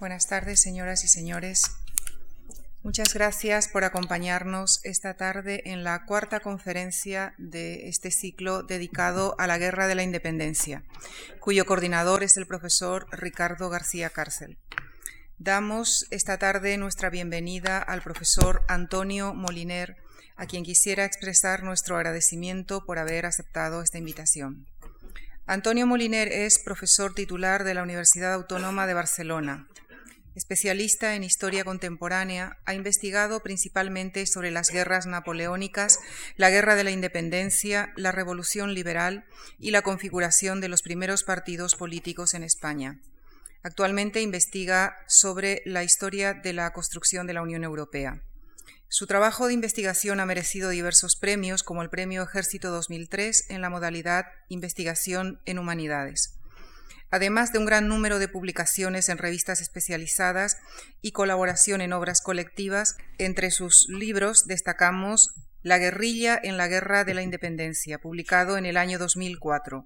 Buenas tardes, señoras y señores. Muchas gracias por acompañarnos esta tarde en la cuarta conferencia de este ciclo dedicado a la Guerra de la Independencia, cuyo coordinador es el profesor Ricardo García Cárcel. Damos esta tarde nuestra bienvenida al profesor Antonio Moliner, a quien quisiera expresar nuestro agradecimiento por haber aceptado esta invitación. Antonio Moliner es profesor titular de la Universidad Autónoma de Barcelona, Especialista en historia contemporánea, ha investigado principalmente sobre las guerras napoleónicas, la guerra de la independencia, la revolución liberal y la configuración de los primeros partidos políticos en España. Actualmente investiga sobre la historia de la construcción de la Unión Europea. Su trabajo de investigación ha merecido diversos premios, como el Premio Ejército 2003 en la modalidad Investigación en Humanidades además de un gran número de publicaciones en revistas especializadas y colaboración en obras colectivas. Entre sus libros destacamos La guerrilla en la Guerra de la Independencia, publicado en el año 2004,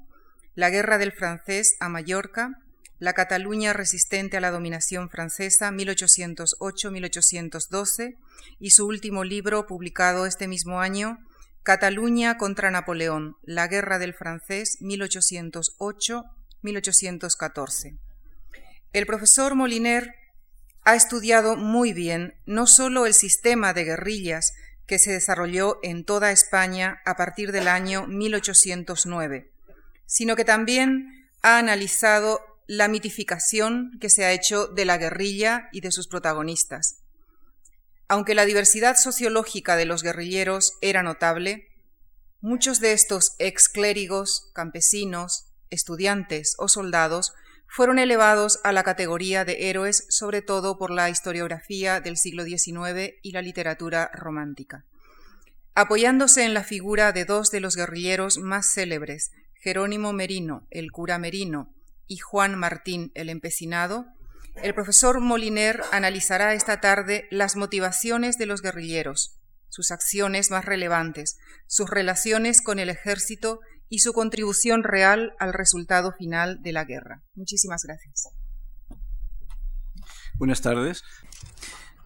La guerra del francés a Mallorca, La Cataluña resistente a la dominación francesa 1808-1812 y su último libro, publicado este mismo año, Cataluña contra Napoleón, la guerra del francés 1808 1814. El profesor Moliner ha estudiado muy bien no solo el sistema de guerrillas que se desarrolló en toda España a partir del año 1809, sino que también ha analizado la mitificación que se ha hecho de la guerrilla y de sus protagonistas. Aunque la diversidad sociológica de los guerrilleros era notable, muchos de estos ex clérigos, campesinos, estudiantes o soldados fueron elevados a la categoría de héroes sobre todo por la historiografía del siglo XIX y la literatura romántica. Apoyándose en la figura de dos de los guerrilleros más célebres, Jerónimo Merino, el cura Merino, y Juan Martín, el empecinado, el profesor Moliner analizará esta tarde las motivaciones de los guerrilleros, sus acciones más relevantes, sus relaciones con el ejército y su contribución real al resultado final de la guerra. Muchísimas gracias. Buenas tardes.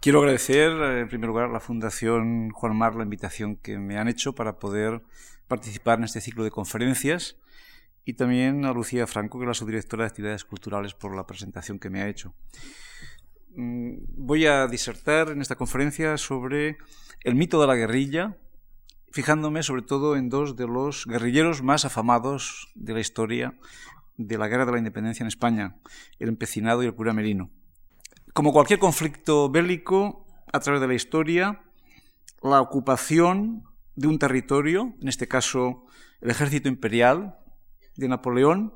Quiero agradecer, eh, en primer lugar, a la Fundación Juan Mar la invitación que me han hecho para poder participar en este ciclo de conferencias y también a Lucía Franco, que es la subdirectora de actividades culturales, por la presentación que me ha hecho. Mm, voy a disertar en esta conferencia sobre el mito de la guerrilla, fijándome sobre todo en dos de los guerrilleros más afamados de la historia de la Guerra de la Independencia en España, el empecinado y el cura Merino. Como cualquier conflicto bélico, a través de la historia, la ocupación de un territorio, en este caso el ejército imperial de Napoleón,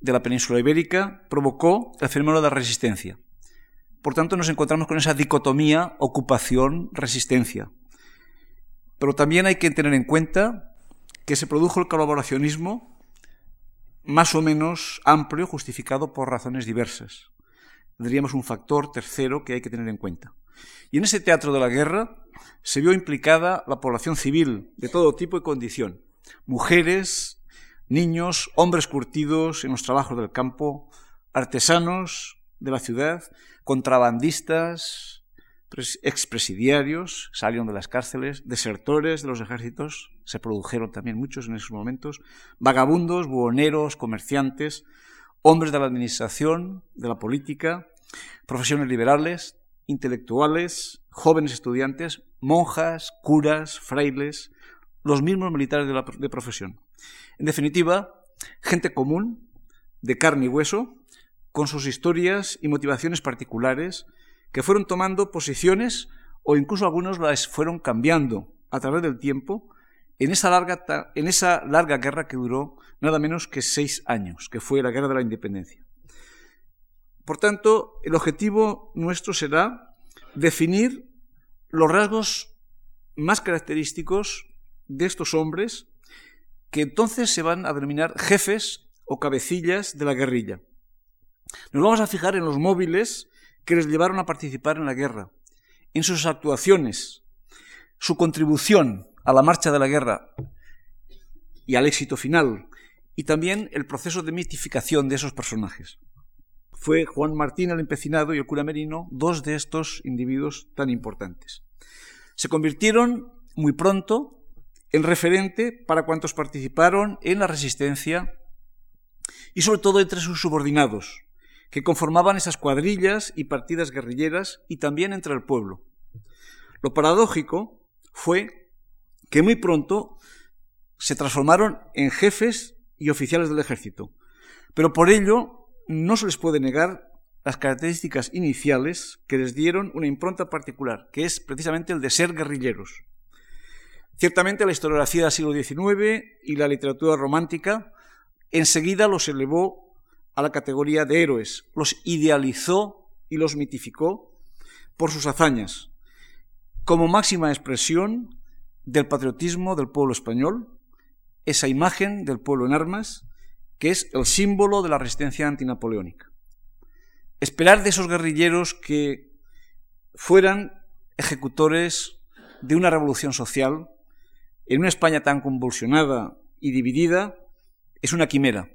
de la península ibérica, provocó el fenómeno de la resistencia. Por tanto, nos encontramos con esa dicotomía ocupación-resistencia. Pero también hay que tener en cuenta que se produjo el colaboracionismo más o menos amplio, justificado por razones diversas. Tendríamos un factor tercero que hay que tener en cuenta. Y en ese teatro de la guerra se vio implicada la población civil de todo tipo y condición. Mujeres, niños, hombres curtidos en los trabajos del campo, artesanos de la ciudad, contrabandistas, expresidiarios salieron de las cárceles, desertores de los ejércitos, se produjeron también muchos en esos momentos, vagabundos, buhoneros, comerciantes, hombres de la administración, de la política, profesiones liberales, intelectuales, jóvenes estudiantes, monjas, curas, frailes, los mismos militares de, la, de profesión. En definitiva, gente común, de carne y hueso, con sus historias y motivaciones particulares, que fueron tomando posiciones o incluso algunos las fueron cambiando a través del tiempo en esa larga, en esa larga guerra que duró nada menos que seis años, que fue la Guerra de la Independencia. Por tanto, el objetivo nuestro será definir los rasgos más característicos de estos hombres que entonces se van a denominar jefes o cabecillas de la guerrilla. Nos vamos a fijar en los móviles que les llevaron a participar en la guerra, en sus actuaciones, su contribución a la marcha de la guerra y al éxito final, y también el proceso de mitificación de esos personajes. fue Juan Martín el Empecinado y el cura Merino, dos de estos individuos tan importantes. Se convirtieron muy pronto en referente para cuantos participaron en la resistencia y sobre todo entre sus subordinados, que conformaban esas cuadrillas y partidas guerrilleras y también entre el pueblo. Lo paradójico fue que muy pronto se transformaron en jefes y oficiales del ejército, pero por ello no se les puede negar las características iniciales que les dieron una impronta particular, que es precisamente el de ser guerrilleros. Ciertamente la historiografía del siglo XIX y la literatura romántica enseguida los elevó a la categoría de héroes, los idealizó y los mitificó por sus hazañas, como máxima expresión del patriotismo del pueblo español, esa imagen del pueblo en armas, que es el símbolo de la resistencia antinapoleónica. Esperar de esos guerrilleros que fueran ejecutores de una revolución social en una España tan convulsionada y dividida es una quimera.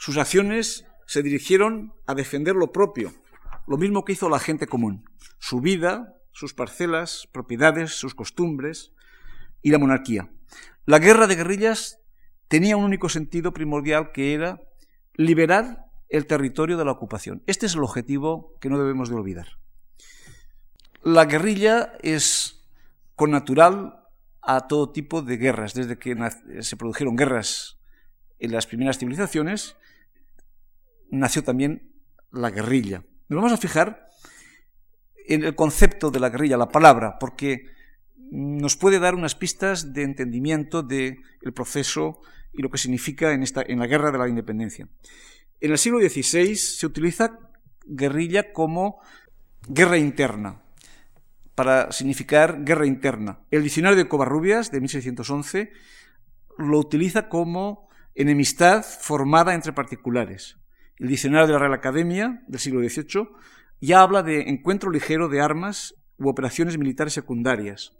Sus acciones se dirigieron a defender lo propio, lo mismo que hizo la gente común, su vida, sus parcelas, propiedades, sus costumbres y la monarquía. La guerra de guerrillas tenía un único sentido primordial que era liberar el territorio de la ocupación. Este es el objetivo que no debemos de olvidar. La guerrilla es con natural a todo tipo de guerras, desde que se produjeron guerras en las primeras civilizaciones, nació también la guerrilla. Nos vamos a fijar en el concepto de la guerrilla, la palabra, porque nos puede dar unas pistas de entendimiento del proceso y lo que significa en, esta, en la guerra de la independencia. En el siglo XVI se utiliza guerrilla como guerra interna, para significar guerra interna. El diccionario de Covarrubias, de 1611, lo utiliza como enemistad formada entre particulares. El diccionario de la Real Academia, del siglo XVIII, ya habla de encuentro ligero de armas u operaciones militares secundarias.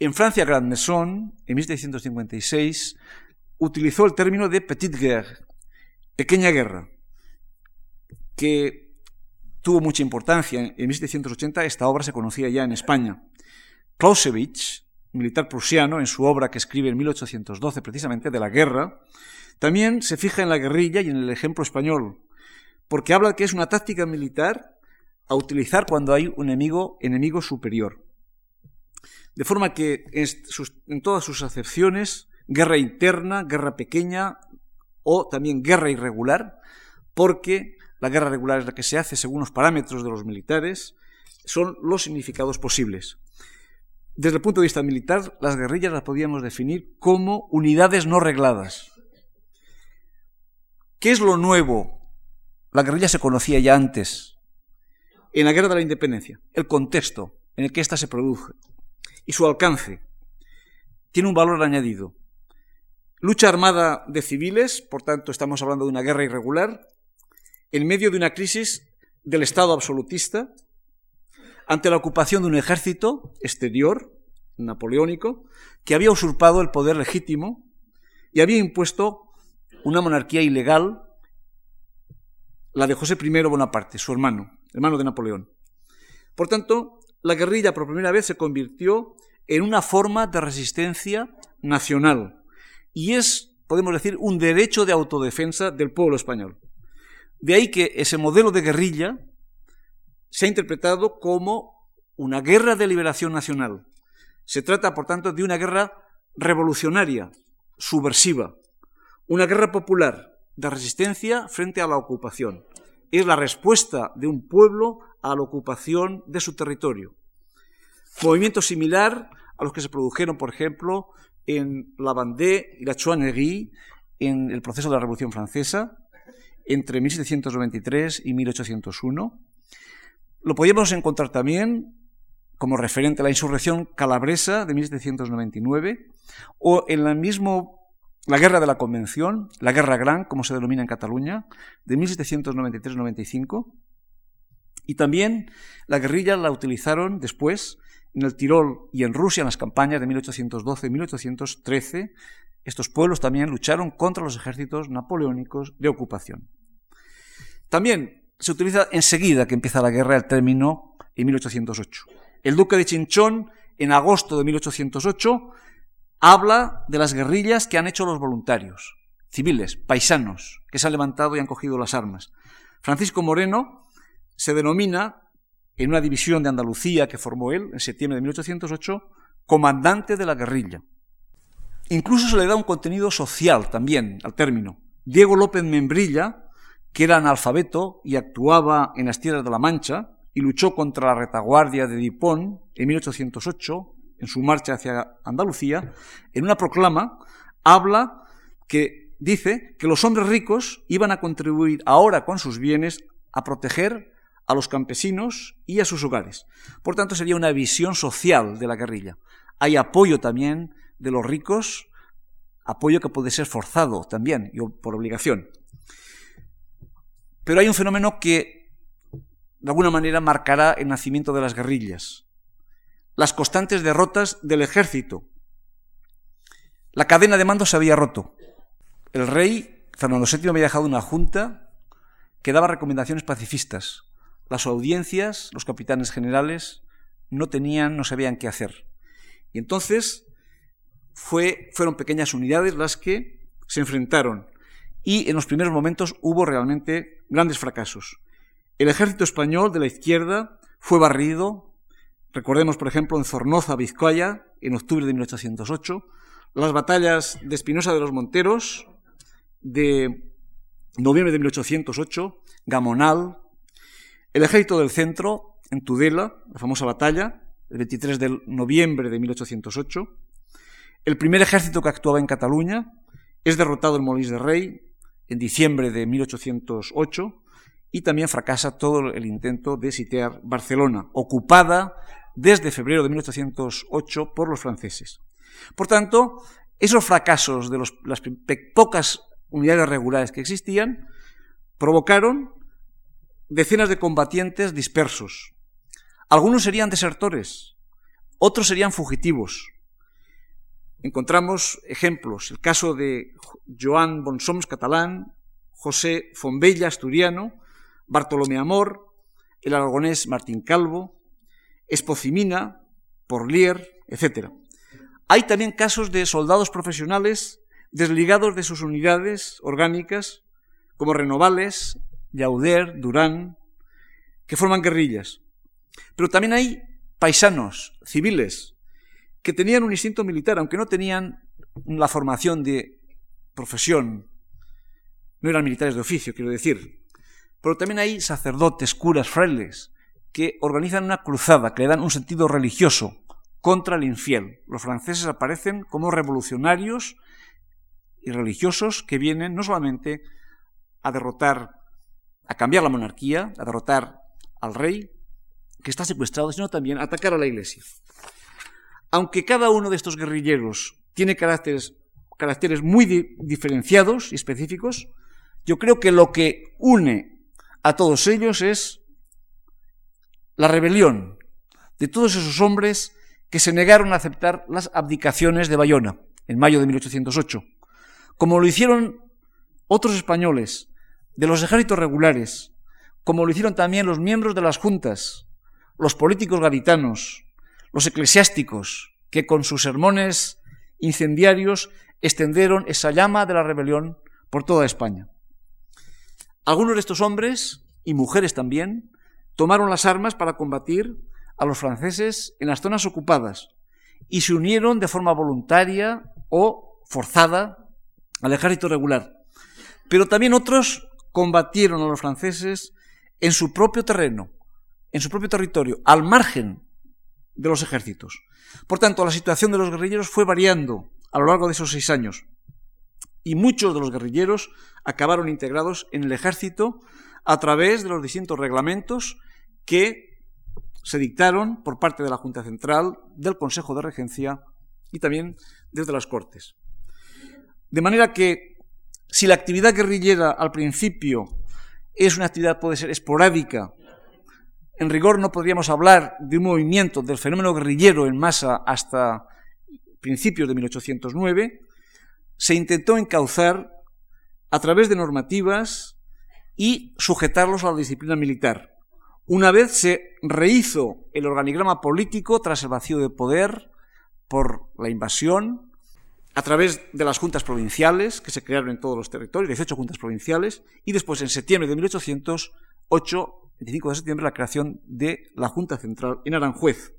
En Francia, Grand Maison, en 1756, utilizó el término de petite guerre, pequeña guerra, que tuvo mucha importancia. En 1780 esta obra se conocía ya en España. Clausewitz, militar prusiano, en su obra que escribe en 1812 precisamente de la guerra, también se fija en la guerrilla y en el ejemplo español, porque habla que es una táctica militar a utilizar cuando hay un enemigo, enemigo superior. De forma que en todas sus acepciones, guerra interna, guerra pequeña o también guerra irregular, porque la guerra regular es la que se hace según los parámetros de los militares, son los significados posibles. Desde el punto de vista militar, las guerrillas las podíamos definir como unidades no regladas. ¿Qué es lo nuevo? La guerrilla se conocía ya antes, en la guerra de la independencia, el contexto en el que ésta se produce y su alcance tiene un valor añadido. Lucha armada de civiles, por tanto estamos hablando de una guerra irregular, en medio de una crisis del Estado absolutista, ante la ocupación de un ejército exterior, napoleónico, que había usurpado el poder legítimo y había impuesto una monarquía ilegal, la de José I Bonaparte, su hermano, hermano de Napoleón. Por tanto, la guerrilla por primera vez se convirtió en una forma de resistencia nacional y es, podemos decir, un derecho de autodefensa del pueblo español. De ahí que ese modelo de guerrilla se ha interpretado como una guerra de liberación nacional. Se trata, por tanto, de una guerra revolucionaria, subversiva, una guerra popular de resistencia frente a la ocupación. Es la respuesta de un pueblo a la ocupación de su territorio. Movimiento similar a los que se produjeron, por ejemplo, en la Vendée y la Chouannerie en el proceso de la Revolución Francesa, entre 1793 y 1801. Lo podíamos encontrar también como referente a la insurrección calabresa de 1799 o en la mismo la guerra de la Convención, la guerra gran, como se denomina en Cataluña, de 1793-95. Y también la guerrilla la utilizaron después en el Tirol y en Rusia en las campañas de 1812 y 1813. Estos pueblos también lucharon contra los ejércitos napoleónicos de ocupación. También se utiliza enseguida que empieza la guerra el término en 1808. El duque de Chinchón, en agosto de 1808, habla de las guerrillas que han hecho los voluntarios, civiles, paisanos, que se han levantado y han cogido las armas. Francisco Moreno se denomina, en una división de Andalucía que formó él en septiembre de 1808, comandante de la guerrilla. Incluso se le da un contenido social también al término. Diego López Membrilla, que era analfabeto y actuaba en las tierras de la Mancha y luchó contra la retaguardia de Dipón en 1808, en su marcha hacia Andalucía, en una proclama habla que dice que los hombres ricos iban a contribuir ahora con sus bienes a proteger a los campesinos y a sus hogares. Por tanto, sería una visión social de la guerrilla. Hay apoyo también de los ricos, apoyo que puede ser forzado también, por obligación. Pero hay un fenómeno que de alguna manera marcará el nacimiento de las guerrillas. Las constantes derrotas del ejército. La cadena de mando se había roto. El rey Fernando VII había dejado una junta que daba recomendaciones pacifistas. Las audiencias, los capitanes generales, no tenían, no sabían qué hacer. Y entonces fue, fueron pequeñas unidades las que se enfrentaron y en los primeros momentos hubo realmente grandes fracasos. El ejército español de la izquierda fue barrido, recordemos por ejemplo en Zornoza, Vizcaya, en octubre de 1808, las batallas de Espinosa de los Monteros de noviembre de 1808, Gamonal, el ejército del centro en Tudela, la famosa batalla, el 23 de noviembre de 1808, el primer ejército que actuaba en Cataluña es derrotado en Molins de Rey en diciembre de 1808 y también fracasa todo el intento de sitiar Barcelona, ocupada desde febrero de 1808 por los franceses. Por tanto, esos fracasos de las pocas unidades regulares que existían provocaron decenas de combatientes dispersos. Algunos serían desertores, otros serían fugitivos, encontramos ejemplos. El caso de Joan Bonsoms, catalán, José Fombella, asturiano, Bartolomé Amor, el aragonés Martín Calvo, Espocimina, Porlier, etc. Hay también casos de soldados profesionales desligados de sus unidades orgánicas, como Renovales, Yauder, Durán, que forman guerrillas. Pero también hay paisanos, civiles, que tenían un instinto militar, aunque no tenían la formación de profesión, no eran militares de oficio, quiero decir. Pero también hay sacerdotes, curas, frailes, que organizan una cruzada, que le dan un sentido religioso contra el infiel. Los franceses aparecen como revolucionarios y religiosos que vienen no solamente a derrotar, a cambiar la monarquía, a derrotar al rey que está secuestrado, sino también a atacar a la iglesia. Aunque cada uno de estos guerrilleros tiene caracteres, muy diferenciados y específicos, yo creo que lo que une a todos ellos es la rebelión de todos esos hombres que se negaron a aceptar las abdicaciones de Bayona en mayo de 1808, como lo hicieron otros españoles de los ejércitos regulares, como lo hicieron también los miembros de las juntas, los políticos gaditanos, los eclesiásticos, que con sus sermones incendiarios extendieron esa llama de la rebelión por toda España. Algunos de estos hombres, y mujeres también, tomaron las armas para combatir a los franceses en las zonas ocupadas y se unieron de forma voluntaria o forzada al ejército regular. Pero también otros combatieron a los franceses en su propio terreno, en su propio territorio, al margen de los ejércitos. Por tanto, la situación de los guerrilleros fue variando a lo largo de esos seis años y muchos de los guerrilleros acabaron integrados en el ejército a través de los distintos reglamentos que se dictaron por parte de la Junta Central, del Consejo de Regencia y también desde las Cortes. De manera que si la actividad guerrillera al principio es una actividad puede ser esporádica en rigor no podríamos hablar de un movimiento del fenómeno guerrillero en masa hasta principios de 1809, se intentó encauzar a través de normativas y sujetarlos a la disciplina militar. Una vez se rehizo el organigrama político tras el vacío de poder por la invasión, a través de las juntas provinciales que se crearon en todos los territorios, 18 juntas provinciales, y después en septiembre de 1808, 25 de septiembre, la creación de la Junta Central en Aranjuez,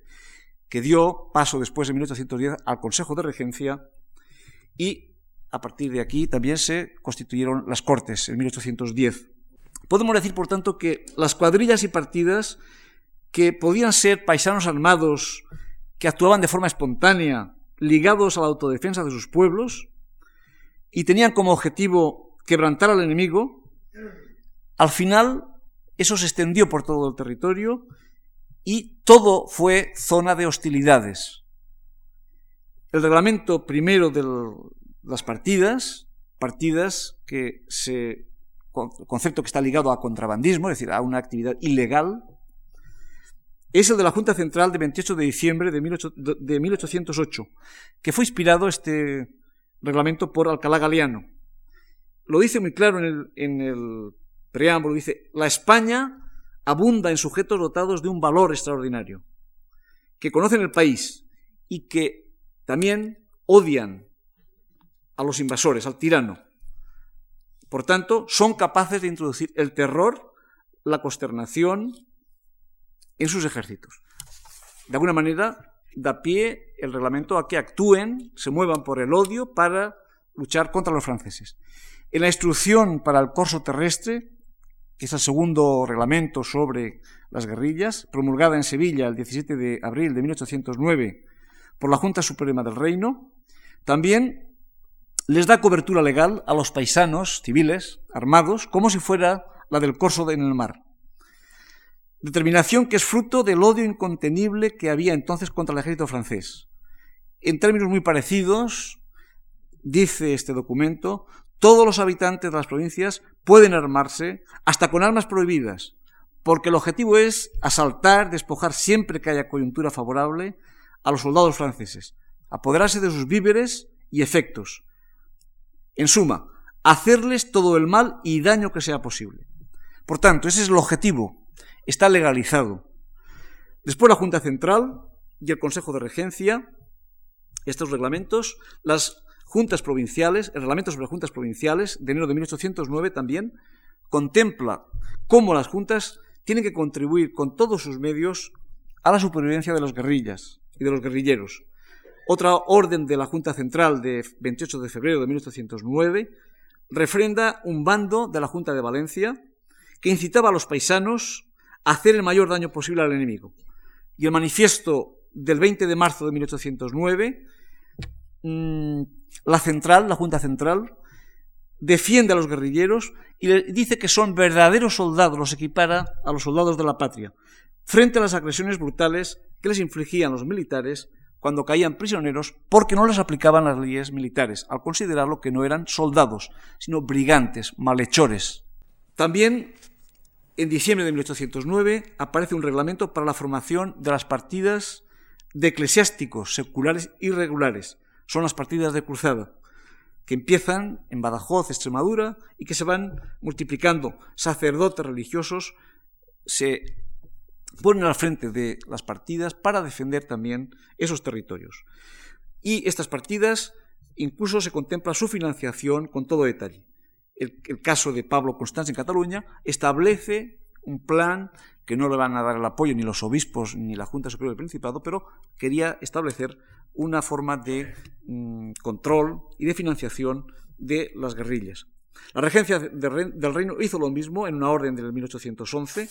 que dio paso después en 1810 al Consejo de Regencia y a partir de aquí también se constituyeron las Cortes en 1810. Podemos decir, por tanto, que las cuadrillas y partidas que podían ser paisanos armados que actuaban de forma espontánea, ligados a la autodefensa de sus pueblos, y tenían como objetivo quebrantar al enemigo, al final eso se extendió por todo el territorio y todo fue zona de hostilidades. El reglamento primero de las partidas, partidas que se concepto que está ligado a contrabandismo, es decir, a una actividad ilegal, es el de la Junta Central de 28 de diciembre de, 1808, que fue inspirado este reglamento por Alcalá Galeano. Lo dice muy claro en el, en el preámbulo, dice, la España abunda en sujetos dotados de un valor extraordinario, que conocen el país y que también odian a los invasores, al tirano. Por tanto, son capaces de introducir el terror, la consternación en sus ejércitos. De alguna manera, da pie el reglamento a que actúen, se muevan por el odio para luchar contra los franceses. En la instrucción para el corso terrestre es el segundo reglamento sobre las guerrillas, promulgada en Sevilla el 17 de abril de 1809 por la Junta Suprema del Reino, también les da cobertura legal a los paisanos civiles armados como si fuera la del corso en el mar. Determinación que es fruto del odio incontenible que había entonces contra el ejército francés. En términos muy parecidos, dice este documento, todos los habitantes de las provincias pueden armarse hasta con armas prohibidas, porque el objetivo es asaltar, despojar siempre que haya coyuntura favorable a los soldados franceses, apoderarse de sus víveres y efectos. En suma, hacerles todo el mal y daño que sea posible. Por tanto, ese es el objetivo. Está legalizado. Después la Junta Central y el Consejo de Regencia, estos reglamentos, las juntas provinciales, el reglamento sobre juntas provinciales de enero de 1809 también contempla cómo las juntas tienen que contribuir con todos sus medios a la supervivencia de las guerrillas y de los guerrilleros. Otra orden de la Junta Central de 28 de febrero de 1809 refrenda un bando de la Junta de Valencia que incitaba a los paisanos a hacer el mayor daño posible al enemigo. Y el manifiesto del 20 de marzo de 1809 la central, la Junta Central, defiende a los guerrilleros y le dice que son verdaderos soldados, los equipara a los soldados de la patria, frente a las agresiones brutales que les infligían los militares cuando caían prisioneros porque no les aplicaban las leyes militares, al considerarlo que no eran soldados, sino brigantes, malhechores. También, en diciembre de 1809, aparece un reglamento para la formación de las partidas de eclesiásticos seculares y regulares, son las partidas de cruzada, que empiezan en Badajoz, Extremadura, y que se van multiplicando. Sacerdotes religiosos se ponen al frente de las partidas para defender también esos territorios. Y estas partidas incluso se contempla su financiación con todo detalle. El, caso de Pablo Constanza en Cataluña establece un plan que no le van a dar el apoyo ni los obispos ni la Junta Superior del Principado, pero quería establecer una forma de mm, control y de financiación de las guerrillas. La regencia del reino hizo lo mismo en una orden del 1811,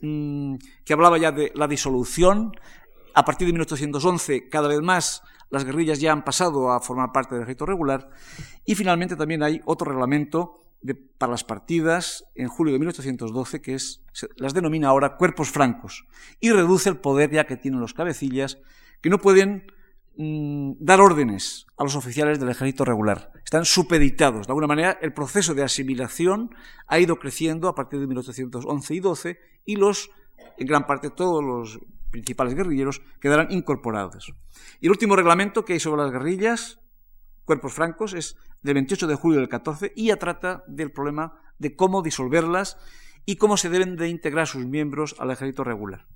mm, que hablaba ya de la disolución. A partir de 1811, cada vez más las guerrillas ya han pasado a formar parte del ejército regular. Y finalmente también hay otro reglamento para las partidas en julio de 1812, que es, las denomina ahora cuerpos francos, y reduce el poder ya que tienen los cabecillas, que no pueden Mm, dar órdenes a los oficiales del ejército regular. Están supeditados. De alguna manera, el proceso de asimilación ha ido creciendo a partir de 1811 y 12 y los, en gran parte, todos los principales guerrilleros quedarán incorporados. Y el último reglamento que hay sobre las guerrillas, cuerpos francos, es del 28 de julio del 14 y ya trata del problema de cómo disolverlas y cómo se deben de integrar sus miembros al ejército regular.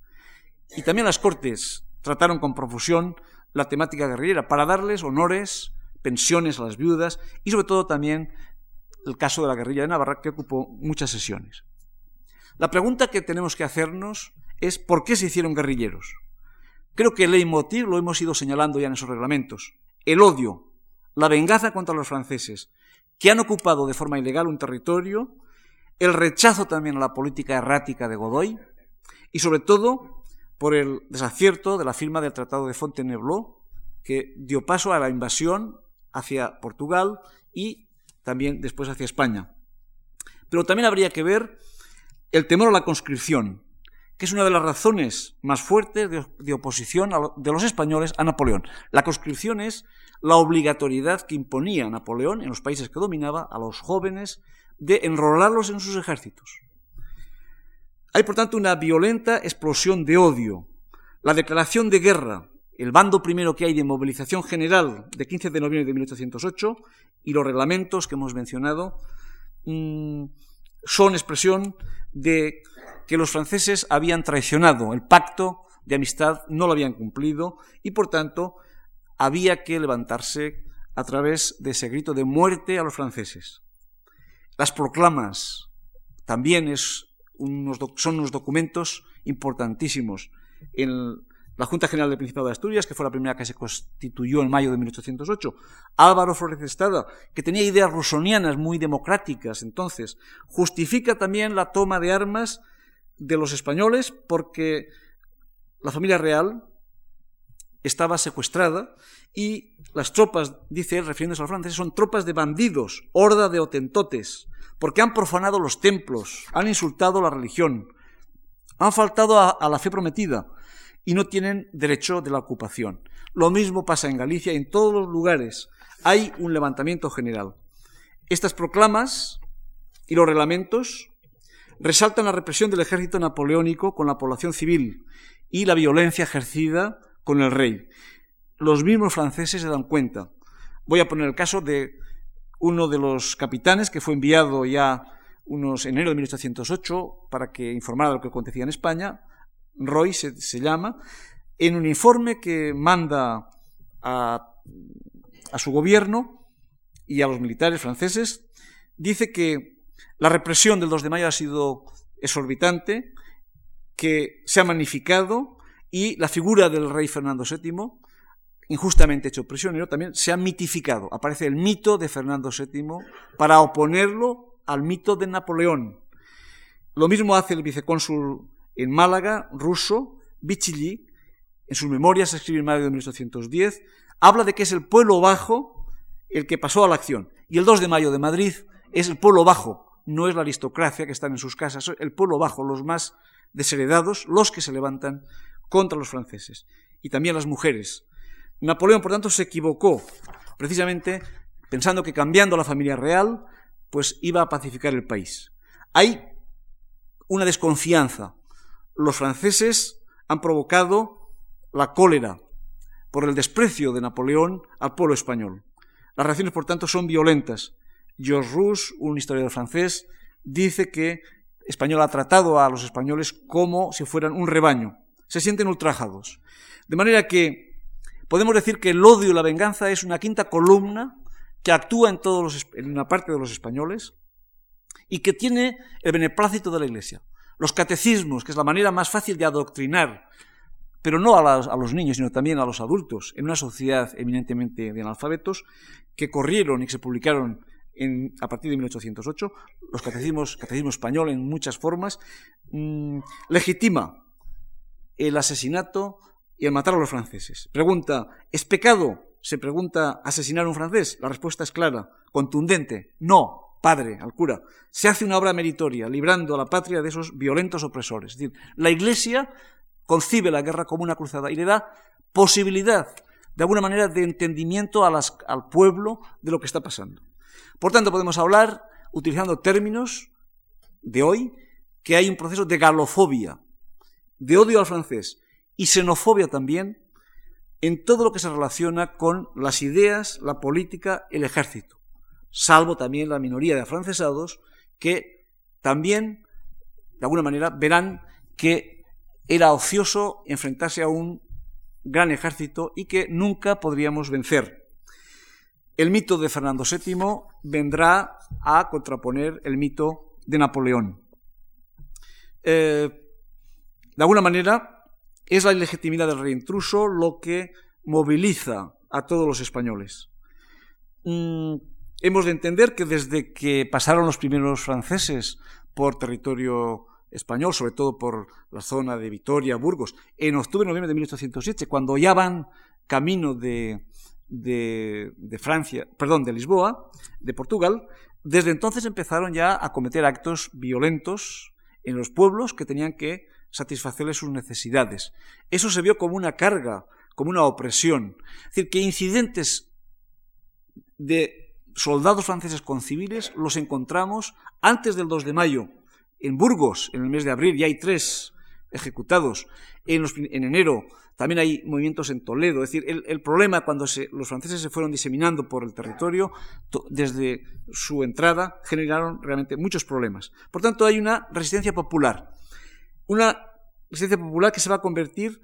Y también las Cortes trataron con profusión la temática guerrillera para darles honores, pensiones a las viudas y sobre todo también el caso de la guerrilla de Navarra que ocupó muchas sesiones. La pregunta que tenemos que hacernos es ¿por qué se hicieron guerrilleros? Creo que el leitmotiv lo hemos ido señalando ya en esos reglamentos. El odio, la venganza contra los franceses, que han ocupado de forma ilegal un territorio, el rechazo también a la política errática de Godoy y sobre todo por el desacierto de la firma del Tratado de Fontainebleau que dio paso a la invasión hacia Portugal y también después hacia España. Pero también habría que ver el temor a la conscripción, que es una de las razones más fuertes de, oposición de los españoles a Napoleón. La conscripción es la obligatoriedad que imponía Napoleón en los países que dominaba a los jóvenes de enrolarlos en sus ejércitos. Hay, por tanto, una violenta explosión de odio. La declaración de guerra, el bando primero que hay de movilización general de 15 de noviembre de 1808 y los reglamentos que hemos mencionado mm, son expresión de que los franceses habían traicionado el pacto de amistad, no lo habían cumplido y por tanto había que levantarse a través de ese grito de muerte a los franceses. Las proclamas también son unos documentos importantísimos. En la Junta General del Principado de Asturias, que fue la primera que se constituyó en mayo de 1808, Álvaro Flores Estada, que tenía ideas rusonianas muy democráticas entonces, justifica también la toma de armas de los españoles porque la familia real estaba secuestrada y las tropas, dice él, refiriéndose a los franceses, son tropas de bandidos, horda de otentotes, porque han profanado los templos, han insultado la religión, han faltado a, a la fe prometida y no tienen derecho de la ocupación. Lo mismo pasa en Galicia y en todos los lugares. Hay un levantamiento general. Estas proclamas y los reglamentos resaltan la represión del ejército napoleónico con la población civil y la violencia ejercida con el rey. Los mismos franceses se dan cuenta. Voy a poner el caso de uno de los capitanes que fue enviado ya unos enero de 1808 para que informara de lo que acontecía en España. Roy se, llama, en un informe que manda a, a su gobierno y a los militares franceses, dice que la represión del 2 de mayo ha sido exorbitante, que se ha magnificado y la figura del rey Fernando VII, injustamente hecho prisionero, también se ha mitificado. Aparece el mito de Fernando VII para oponerlo al mito de Napoleón. Lo mismo hace el vicecónsul en Málaga, ruso, Bichilli, en sus memorias, escribe en mayo de 1810, habla de que es el pueblo bajo el que pasó a la acción. Y el 2 de mayo de Madrid es el pueblo bajo no es la aristocracia que están en sus casas, el pueblo bajo, los más desheredados, los que se levantan contra los franceses. Y también las mujeres. Napoleón, por tanto, se equivocó, precisamente pensando que cambiando la familia real, pues iba a pacificar el país. Hay una desconfianza. Los franceses han provocado la cólera por el desprecio de Napoleón al pueblo español. Las reacciones, por tanto, son violentas. Georges Rousse, un historiador francés, dice que Español ha tratado a los españoles como si fueran un rebaño. Se sienten ultrajados. De manera que podemos decir que el odio y la venganza es una quinta columna que actúa en, todos en una parte de los españoles y que tiene el beneplácito de la Iglesia. Los catecismos, que es la manera más fácil de adoctrinar, pero no a, los niños, sino también a los adultos, en una sociedad eminentemente de analfabetos, que corrieron y que se publicaron a partir de 1808, los catecismos, catecismo español en muchas formas, mm, legitima el asesinato y el matar a los franceses. Pregunta, ¿es pecado? Se pregunta, ¿asesinar a un francés? La respuesta es clara, contundente, no, padre, al cura. Se hace una obra meritoria, librando a la patria de esos violentos opresores. Es decir, la Iglesia concibe la guerra como una cruzada y le da posibilidad, de alguna manera, de entendimiento al pueblo de lo que está pasando. Por tanto, podemos hablar, utilizando términos de hoy, que hay un proceso de galofobia, de odio al francés y xenofobia también en todo lo que se relaciona con las ideas, la política, el ejército, salvo también la minoría de afrancesados que también, de alguna manera, verán que era ocioso enfrentarse a un gran ejército y que nunca podríamos vencer. El mito de Fernando VII vendrá a contraponer el mito de Napoleón. Eh, de alguna manera, es la ilegitimidad del rey intruso lo que moviliza a todos los españoles. Mm, hemos de entender que desde que pasaron los primeros franceses por territorio español, sobre todo por la zona de Vitoria, Burgos, en octubre-noviembre de 1807, cuando ya van camino de, de, Francia, perdón, de Lisboa, de Portugal, desde entonces empezaron ya a cometer actos violentos en los pueblos que tenían que satisfacerles sus necesidades. Eso se vio como una carga, como una opresión. Es decir, que incidentes de soldados franceses con civiles los encontramos antes del 2 de mayo. En Burgos, en el mes de abril, ya hay tres ejecutados. En, en enero también hay movimientos en Toledo. Es decir, el, problema cuando los franceses se fueron diseminando por el territorio, desde su entrada, generaron realmente muchos problemas. Por tanto, hay una resistencia popular. Una resistencia popular que se va a convertir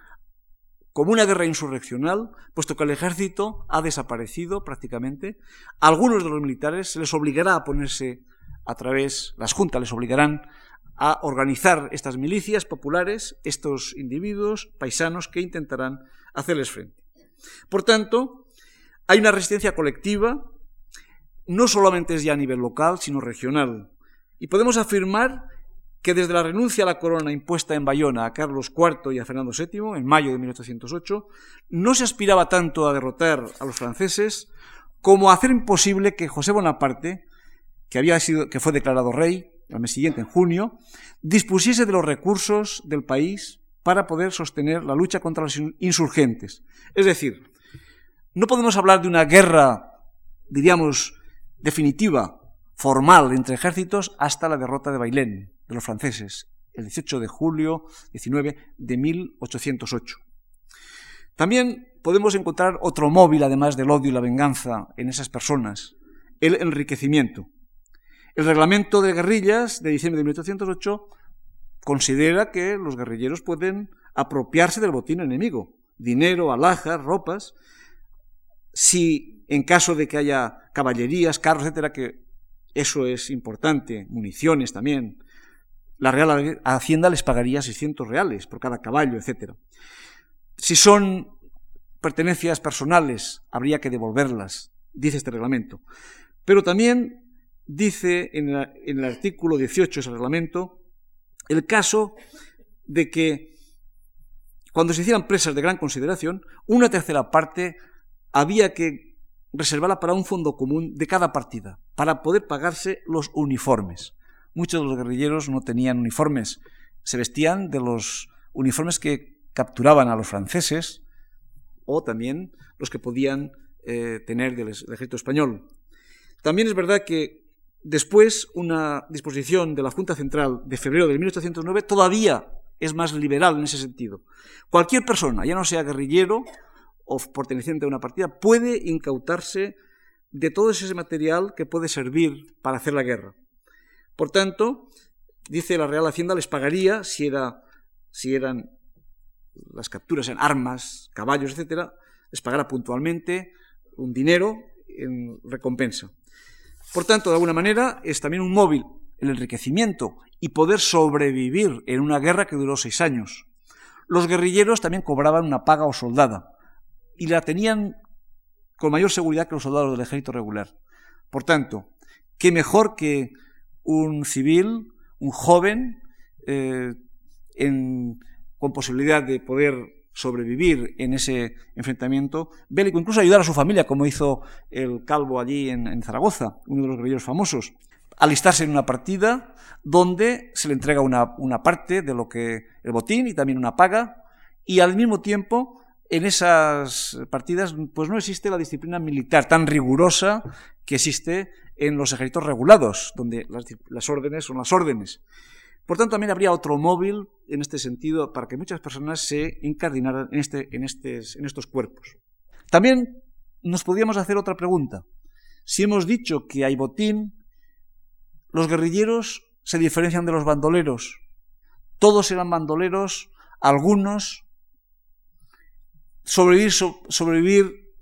como una guerra insurreccional, puesto que el ejército ha desaparecido prácticamente. algunos de los militares se les obligará a ponerse a través, las juntas les obligarán a organizar estas milicias populares, estos individuos paisanos que intentarán hacerles frente. Por tanto, hay una resistencia colectiva, no solamente es ya a nivel local, sino regional. Y podemos afirmar que desde la renuncia a la corona impuesta en Bayona a Carlos IV y a Fernando VII, en mayo de 1808, no se aspiraba tanto a derrotar a los franceses como a hacer imposible que José Bonaparte, que, había sido, que fue declarado rey al mes siguiente, en junio, dispusiese de los recursos del país para poder sostener la lucha contra los insurgentes. Es decir, no podemos hablar de una guerra, diríamos, definitiva, formal entre ejércitos hasta la derrota de Bailén, de los franceses, el 18 de julio 19 de 1808. También podemos encontrar otro móvil, además del odio y la venganza, en esas personas, el enriquecimiento. El reglamento de guerrillas de diciembre de 1808 considera que los guerrilleros pueden apropiarse del botín enemigo, dinero, alhajas, ropas, si en caso de que haya caballerías, carros, etcétera, que eso es importante, municiones también, la Real Hacienda les pagaría 600 reales por cada caballo, etcétera. Si son pertenencias personales, habría que devolverlas, dice este reglamento. Pero también dice en, el artículo 18 de ese reglamento el caso de que cuando se hicieran presas de gran consideración, una tercera parte había que reservarla para un fondo común de cada partida, para poder pagarse los uniformes. Muchos de los guerrilleros no tenían uniformes, se vestían de los uniformes que capturaban a los franceses o también los que podían eh, tener del ejército español. También es verdad que Después, una disposición de la Junta Central de febrero de 1809 todavía es más liberal en ese sentido. Cualquier persona, ya no sea guerrillero o perteneciente a una partida, puede incautarse de todo ese material que puede servir para hacer la guerra. Por tanto, dice la Real Hacienda, les pagaría si, si eran las capturas en armas, caballos, etc., les pagará puntualmente un dinero en recompensa. Por tanto, de alguna manera, es también un móvil el enriquecimiento y poder sobrevivir en una guerra que duró seis años. Los guerrilleros también cobraban una paga o soldada y la tenían con mayor seguridad que los soldados del ejército regular. Por tanto, qué mejor que un civil, un joven, eh, con posibilidad de poder sobrevivir en ese enfrentamiento bélico, incluso ayudar a su familia, como hizo el Calvo allí en, Zaragoza, uno de los guerrilleros famosos. Alistarse en una partida donde se le entrega una, una parte de lo que el botín y también una paga, y al mismo tiempo en esas partidas pues no existe la disciplina militar tan rigurosa que existe en los ejércitos regulados, donde las órdenes son las órdenes. Por tanto, también habría otro móvil en este sentido para que muchas personas se incardinaran en, este, en, estos cuerpos. También nos podríamos hacer otra pregunta. Si hemos dicho que hay botín, los guerrilleros se diferencian de los bandoleros? Todos eran bandoleros, algunos sobrevivir, sobrevivir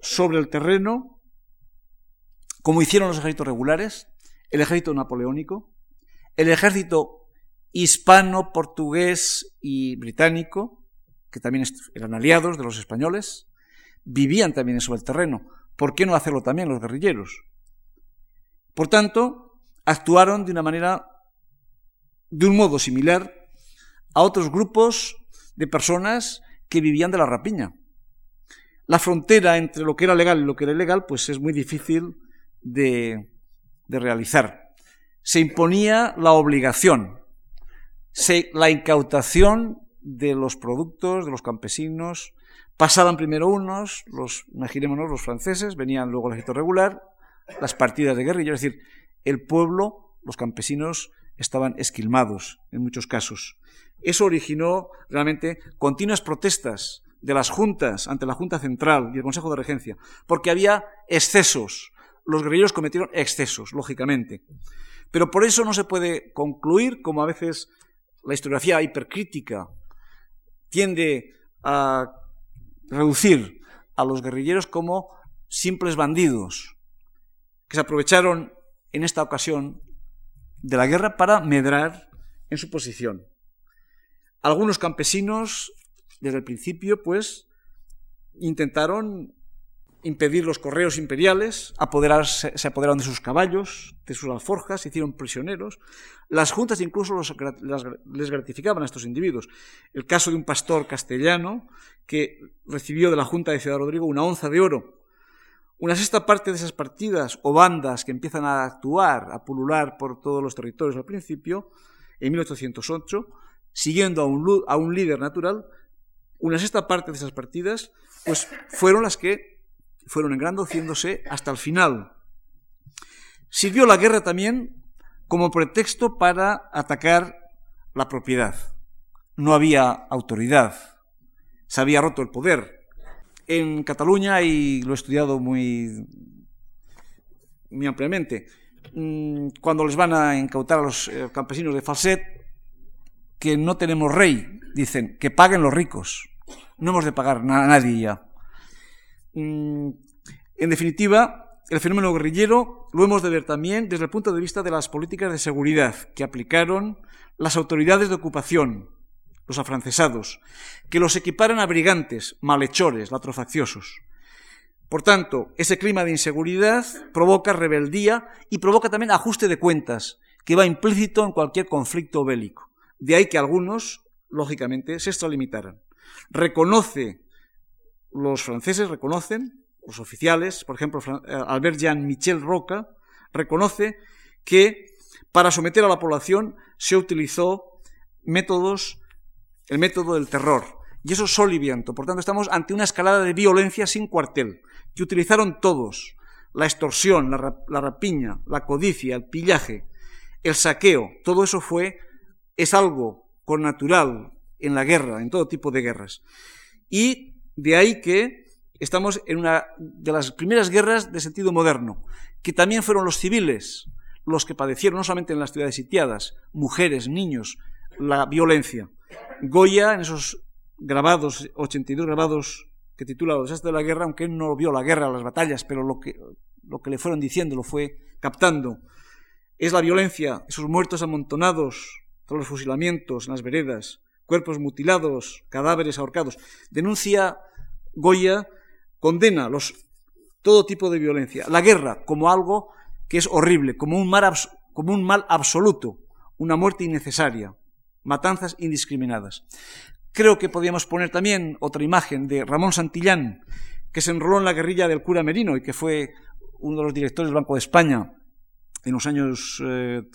sobre el terreno, como hicieron los ejércitos regulares, el ejército napoleónico, el ejército hispano, portugués y británico, que también eran aliados de los españoles, vivían también sobre el terreno. ¿Por qué no hacerlo también los guerrilleros? Por tanto, actuaron de una manera, de un modo similar a otros grupos de personas que vivían de la rapiña. La frontera entre lo que era legal y lo que era ilegal, pues es muy difícil de, de realizar. Se imponía la obligación, la incautación de los productos de los campesinos. Pasaban primero unos, los, imaginémonos, los franceses, venían luego el ejército regular, las partidas de guerrilla, es decir, el pueblo, los campesinos, estaban esquilmados en muchos casos. Eso originó realmente continuas protestas de las juntas ante la Junta Central y el Consejo de Regencia, porque había excesos. Los guerrilleros cometieron excesos, lógicamente. Pero por eso no se puede concluir, como a veces la historiografía hipercrítica tiende a reducir a los guerrilleros como simples bandidos, que se aprovecharon en esta ocasión de la guerra para medrar en su posición. Algunos campesinos, desde el principio, pues, intentaron impedir los correos imperiales, se apoderaron de sus caballos, de sus alforjas, se hicieron prisioneros. Las juntas incluso les gratificaban a estos individuos. El caso de un pastor castellano que recibió de la Junta de Ciudad Rodrigo una onza de oro. Una sexta parte de esas partidas o bandas que empiezan a actuar, a pulular por todos los territorios al principio, en 1808, siguiendo a un líder natural, una sexta parte de esas partidas pues fueron las que fueron engrandeciéndose hasta el final. Sirvió la guerra también como pretexto para atacar la propiedad. No había autoridad, se había roto el poder. En Cataluña, y lo he estudiado muy, muy ampliamente, mm, cuando les van a incautar a los eh, campesinos de Falset, que no tenemos rey, dicen, que paguen los ricos. No hemos de pagar a nadie ya. Mm, en definitiva, el fenómeno guerrillero lo hemos de ver también desde el punto de vista de las políticas de seguridad que aplicaron las autoridades de ocupación, los afrancesados, que los equiparan a brigantes, malhechores, latrofacciosos. Por tanto, ese clima de inseguridad provoca rebeldía y provoca también ajuste de cuentas, que va implícito en cualquier conflicto bélico. De ahí que algunos, lógicamente, se extralimitaran. Reconoce los franceses reconocen, los oficiales, por ejemplo, eh, Albert Jean Michel Roca, reconoce que para someter a la población se utilizó métodos, el método del terror. Y eso es solivianto. Por tanto, estamos ante una escalada de violencia sin cuartel, que utilizaron todos. La extorsión, la, la rapiña, la codicia, el pillaje, el saqueo, todo eso fue, es algo con natural en la guerra, en todo tipo de guerras. Y de ahí que estamos en una de las primeras guerras de sentido moderno, que también fueron los civiles los que padecieron, no solamente en las ciudades sitiadas, mujeres, niños, la violencia. Goya, en esos grabados, 82 grabados que titula Los de la guerra, aunque él no vio la guerra, las batallas, pero lo que, lo que le fueron diciendo lo fue captando, es la violencia, esos muertos amontonados, todos los fusilamientos en las veredas, cuerpos mutilados, cadáveres ahorcados. Denuncia Goya condena los, todo tipo de violencia, la guerra como algo que es horrible, como un, mal, como un mal absoluto, una muerte innecesaria, matanzas indiscriminadas. Creo que podríamos poner también otra imagen de Ramón Santillán, que se enroló en la guerrilla del cura Merino y que fue uno de los directores del Banco de España en los años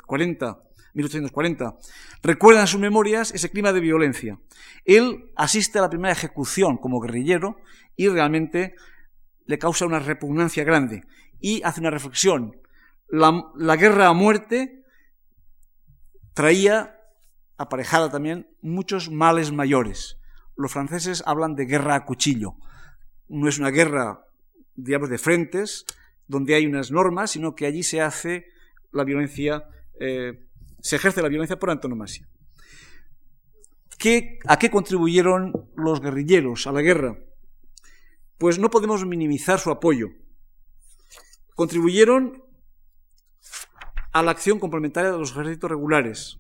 40, eh, 1840, recuerda en sus memorias ese clima de violencia. Él asiste a la primera ejecución como guerrillero y realmente le causa una repugnancia grande y hace una reflexión. La, guerra a muerte traía aparejada también muchos males mayores. Los franceses hablan de guerra a cuchillo. No es una guerra, digamos, de frentes, donde hay unas normas, sino que allí se hace la violencia eh, se ejerce la violencia por antonomasia. ¿A qué contribuyeron los guerrilleros a la guerra? Pues no podemos minimizar su apoyo. Contribuyeron a la acción complementaria de los ejércitos regulares.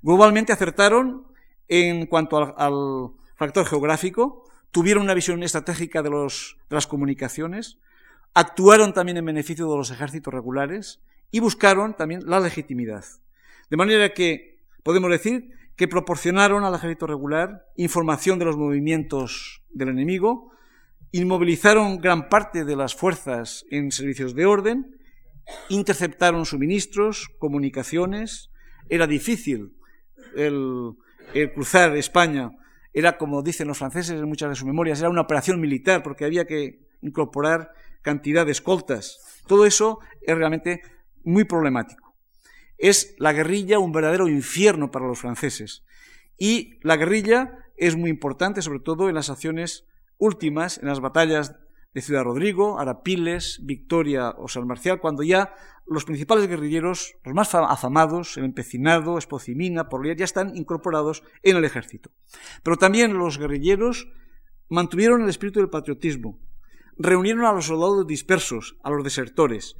Globalmente acertaron en cuanto al, factor geográfico, tuvieron una visión estratégica de, las comunicaciones, actuaron también en beneficio de los ejércitos regulares y buscaron también la legitimidad. De manera que podemos decir que proporcionaron al ejército regular información de los movimientos del enemigo, inmovilizaron gran parte de las fuerzas en servicios de orden, interceptaron suministros, comunicaciones. Era difícil el, cruzar España. Era, como dicen los franceses en muchas de sus memorias, era una operación militar porque había que incorporar cantidad de escoltas. Todo eso es realmente muy problemático. Es la guerrilla un verdadero infierno para los franceses. Y la guerrilla es muy importante, sobre todo en las acciones últimas, en las batallas de Ciudad Rodrigo, Arapiles, Victoria o San Marcial, cuando ya los principales guerrilleros, los más afamados, el empecinado, Espocimina, Porlier, ya están incorporados en el ejército. Pero también los guerrilleros mantuvieron el espíritu del patriotismo, reunieron a los soldados dispersos, a los desertores,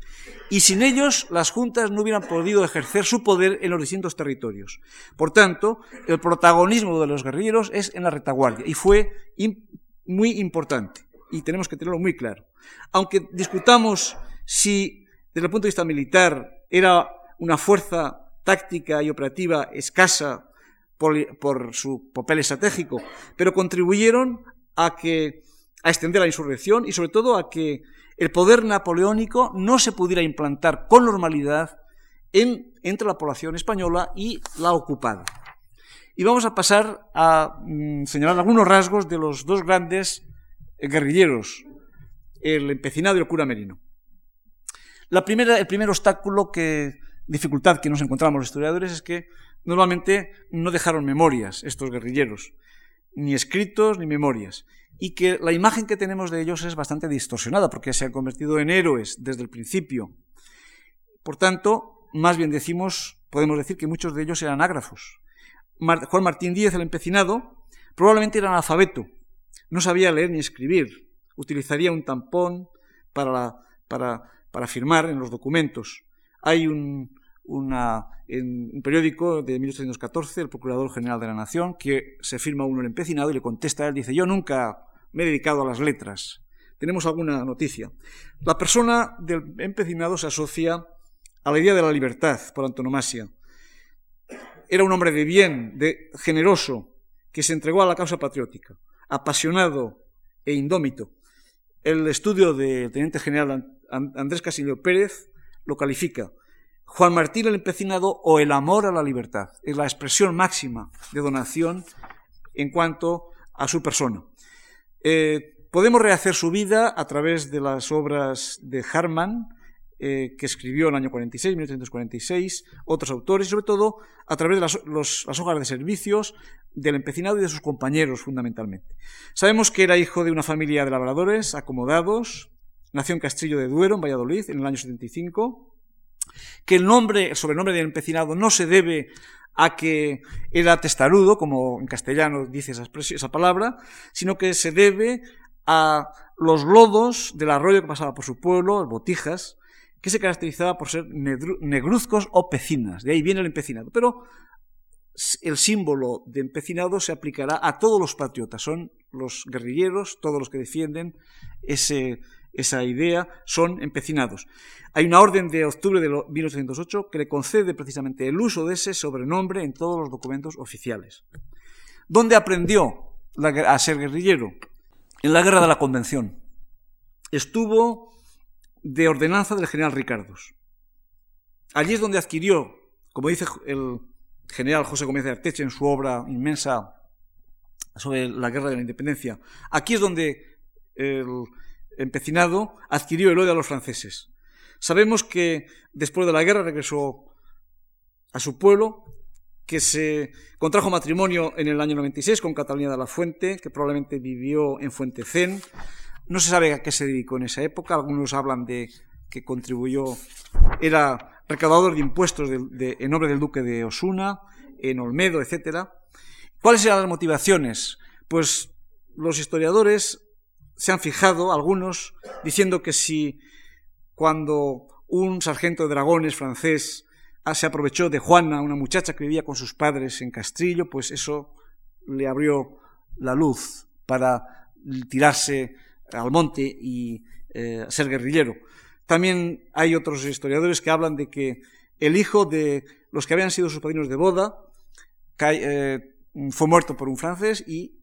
y sin ellos las juntas no hubieran podido ejercer su poder en los distintos territorios. Por tanto, el protagonismo de los guerrilleros es en la retaguardia, y fue muy importante, y tenemos que tenerlo muy claro. Aunque discutamos si, desde el punto de vista militar, era una fuerza táctica y operativa escasa por, por su papel estratégico, pero contribuyeron a que a extender la insurrección y sobre todo a que el poder napoleónico no se pudiera implantar con normalidad en, entre la población española y la ocupada. Y vamos a pasar a mm, señalar algunos rasgos de los dos grandes guerrilleros, el empecinado y el cura merino. El primer obstáculo que, dificultad que nos encontramos los historiadores es que normalmente no dejaron memorias estos guerrilleros, ni escritos ni memorias y que la imagen que tenemos de ellos es bastante distorsionada porque se han convertido en héroes desde el principio. Por tanto, más bien decimos, podemos decir que muchos de ellos eran ágrafos. Juan Martín Díez, el empecinado, probablemente era analfabeto, no sabía leer ni escribir, utilizaría un tampón para, para, para firmar en los documentos. Hay un, una, en un periódico de 1814, el Procurador General de la Nación, que se firma uno el empecinado y le contesta a él, dice, yo nunca me he dedicado a las letras. Tenemos alguna noticia. La persona del empecinado se asocia a la idea de la libertad por antonomasia. Era un hombre de bien, de generoso, que se entregó a la causa patriótica, apasionado e indómito. El estudio del teniente general Andrés Casillo Pérez lo califica Juan Martín el empecinado o el amor a la libertad. Es la expresión máxima de donación en cuanto a su persona. Eh, podemos rehacer su vida a través de las obras de Harman, eh, que escribió en el año 46, 1846, otros autores, y sobre todo a través de las, las, hojas de servicios del empecinado y de sus compañeros, fundamentalmente. Sabemos que era hijo de una familia de labradores acomodados, nació en Castillo de Duero, en Valladolid, en el año 75, que el nombre, el sobrenombre del empecinado no se debe a que era testarudo, como en castellano dice esa, esa palabra, sino que se debe a los lodos del arroyo que pasaba por su pueblo, las botijas, que se caracterizaba por ser negruzcos o pecinas. De ahí viene el empecinado. Pero el símbolo de empecinado se aplicará a todos los patriotas. Son los guerrilleros, todos los que defienden ese, esa idea, son empecinados. Hay una orden de octubre de 1808 que le concede precisamente el uso de ese sobrenombre en todos los documentos oficiales. ¿Dónde aprendió a ser guerrillero? En la Guerra de la Convención. Estuvo de ordenanza del general Ricardos. Allí es donde adquirió, como dice el general José Gómez de Arteche en su obra inmensa sobre la guerra de la independencia, aquí es donde el empecinado adquirió el odio a los franceses. Sabemos que después de la guerra regresó a su pueblo, que se contrajo matrimonio en el año 96 con Catalina de la Fuente, que probablemente vivió en Fuentecén. No se sabe a qué se dedicó en esa época, algunos hablan de que contribuyó, era recaudador de impuestos en nombre del duque de Osuna, en Olmedo, etc. ¿Cuáles eran las motivaciones? Pues los historiadores se han fijado, algunos, diciendo que si cuando un sargento de dragones francés ah, se aprovechó de Juana, una muchacha que vivía con sus padres en Castrillo, pues eso le abrió la luz para tirarse al monte y eh, ser guerrillero. También hay otros historiadores que hablan de que el hijo de los que habían sido sus padrinos de boda eh, fue muerto por un francés y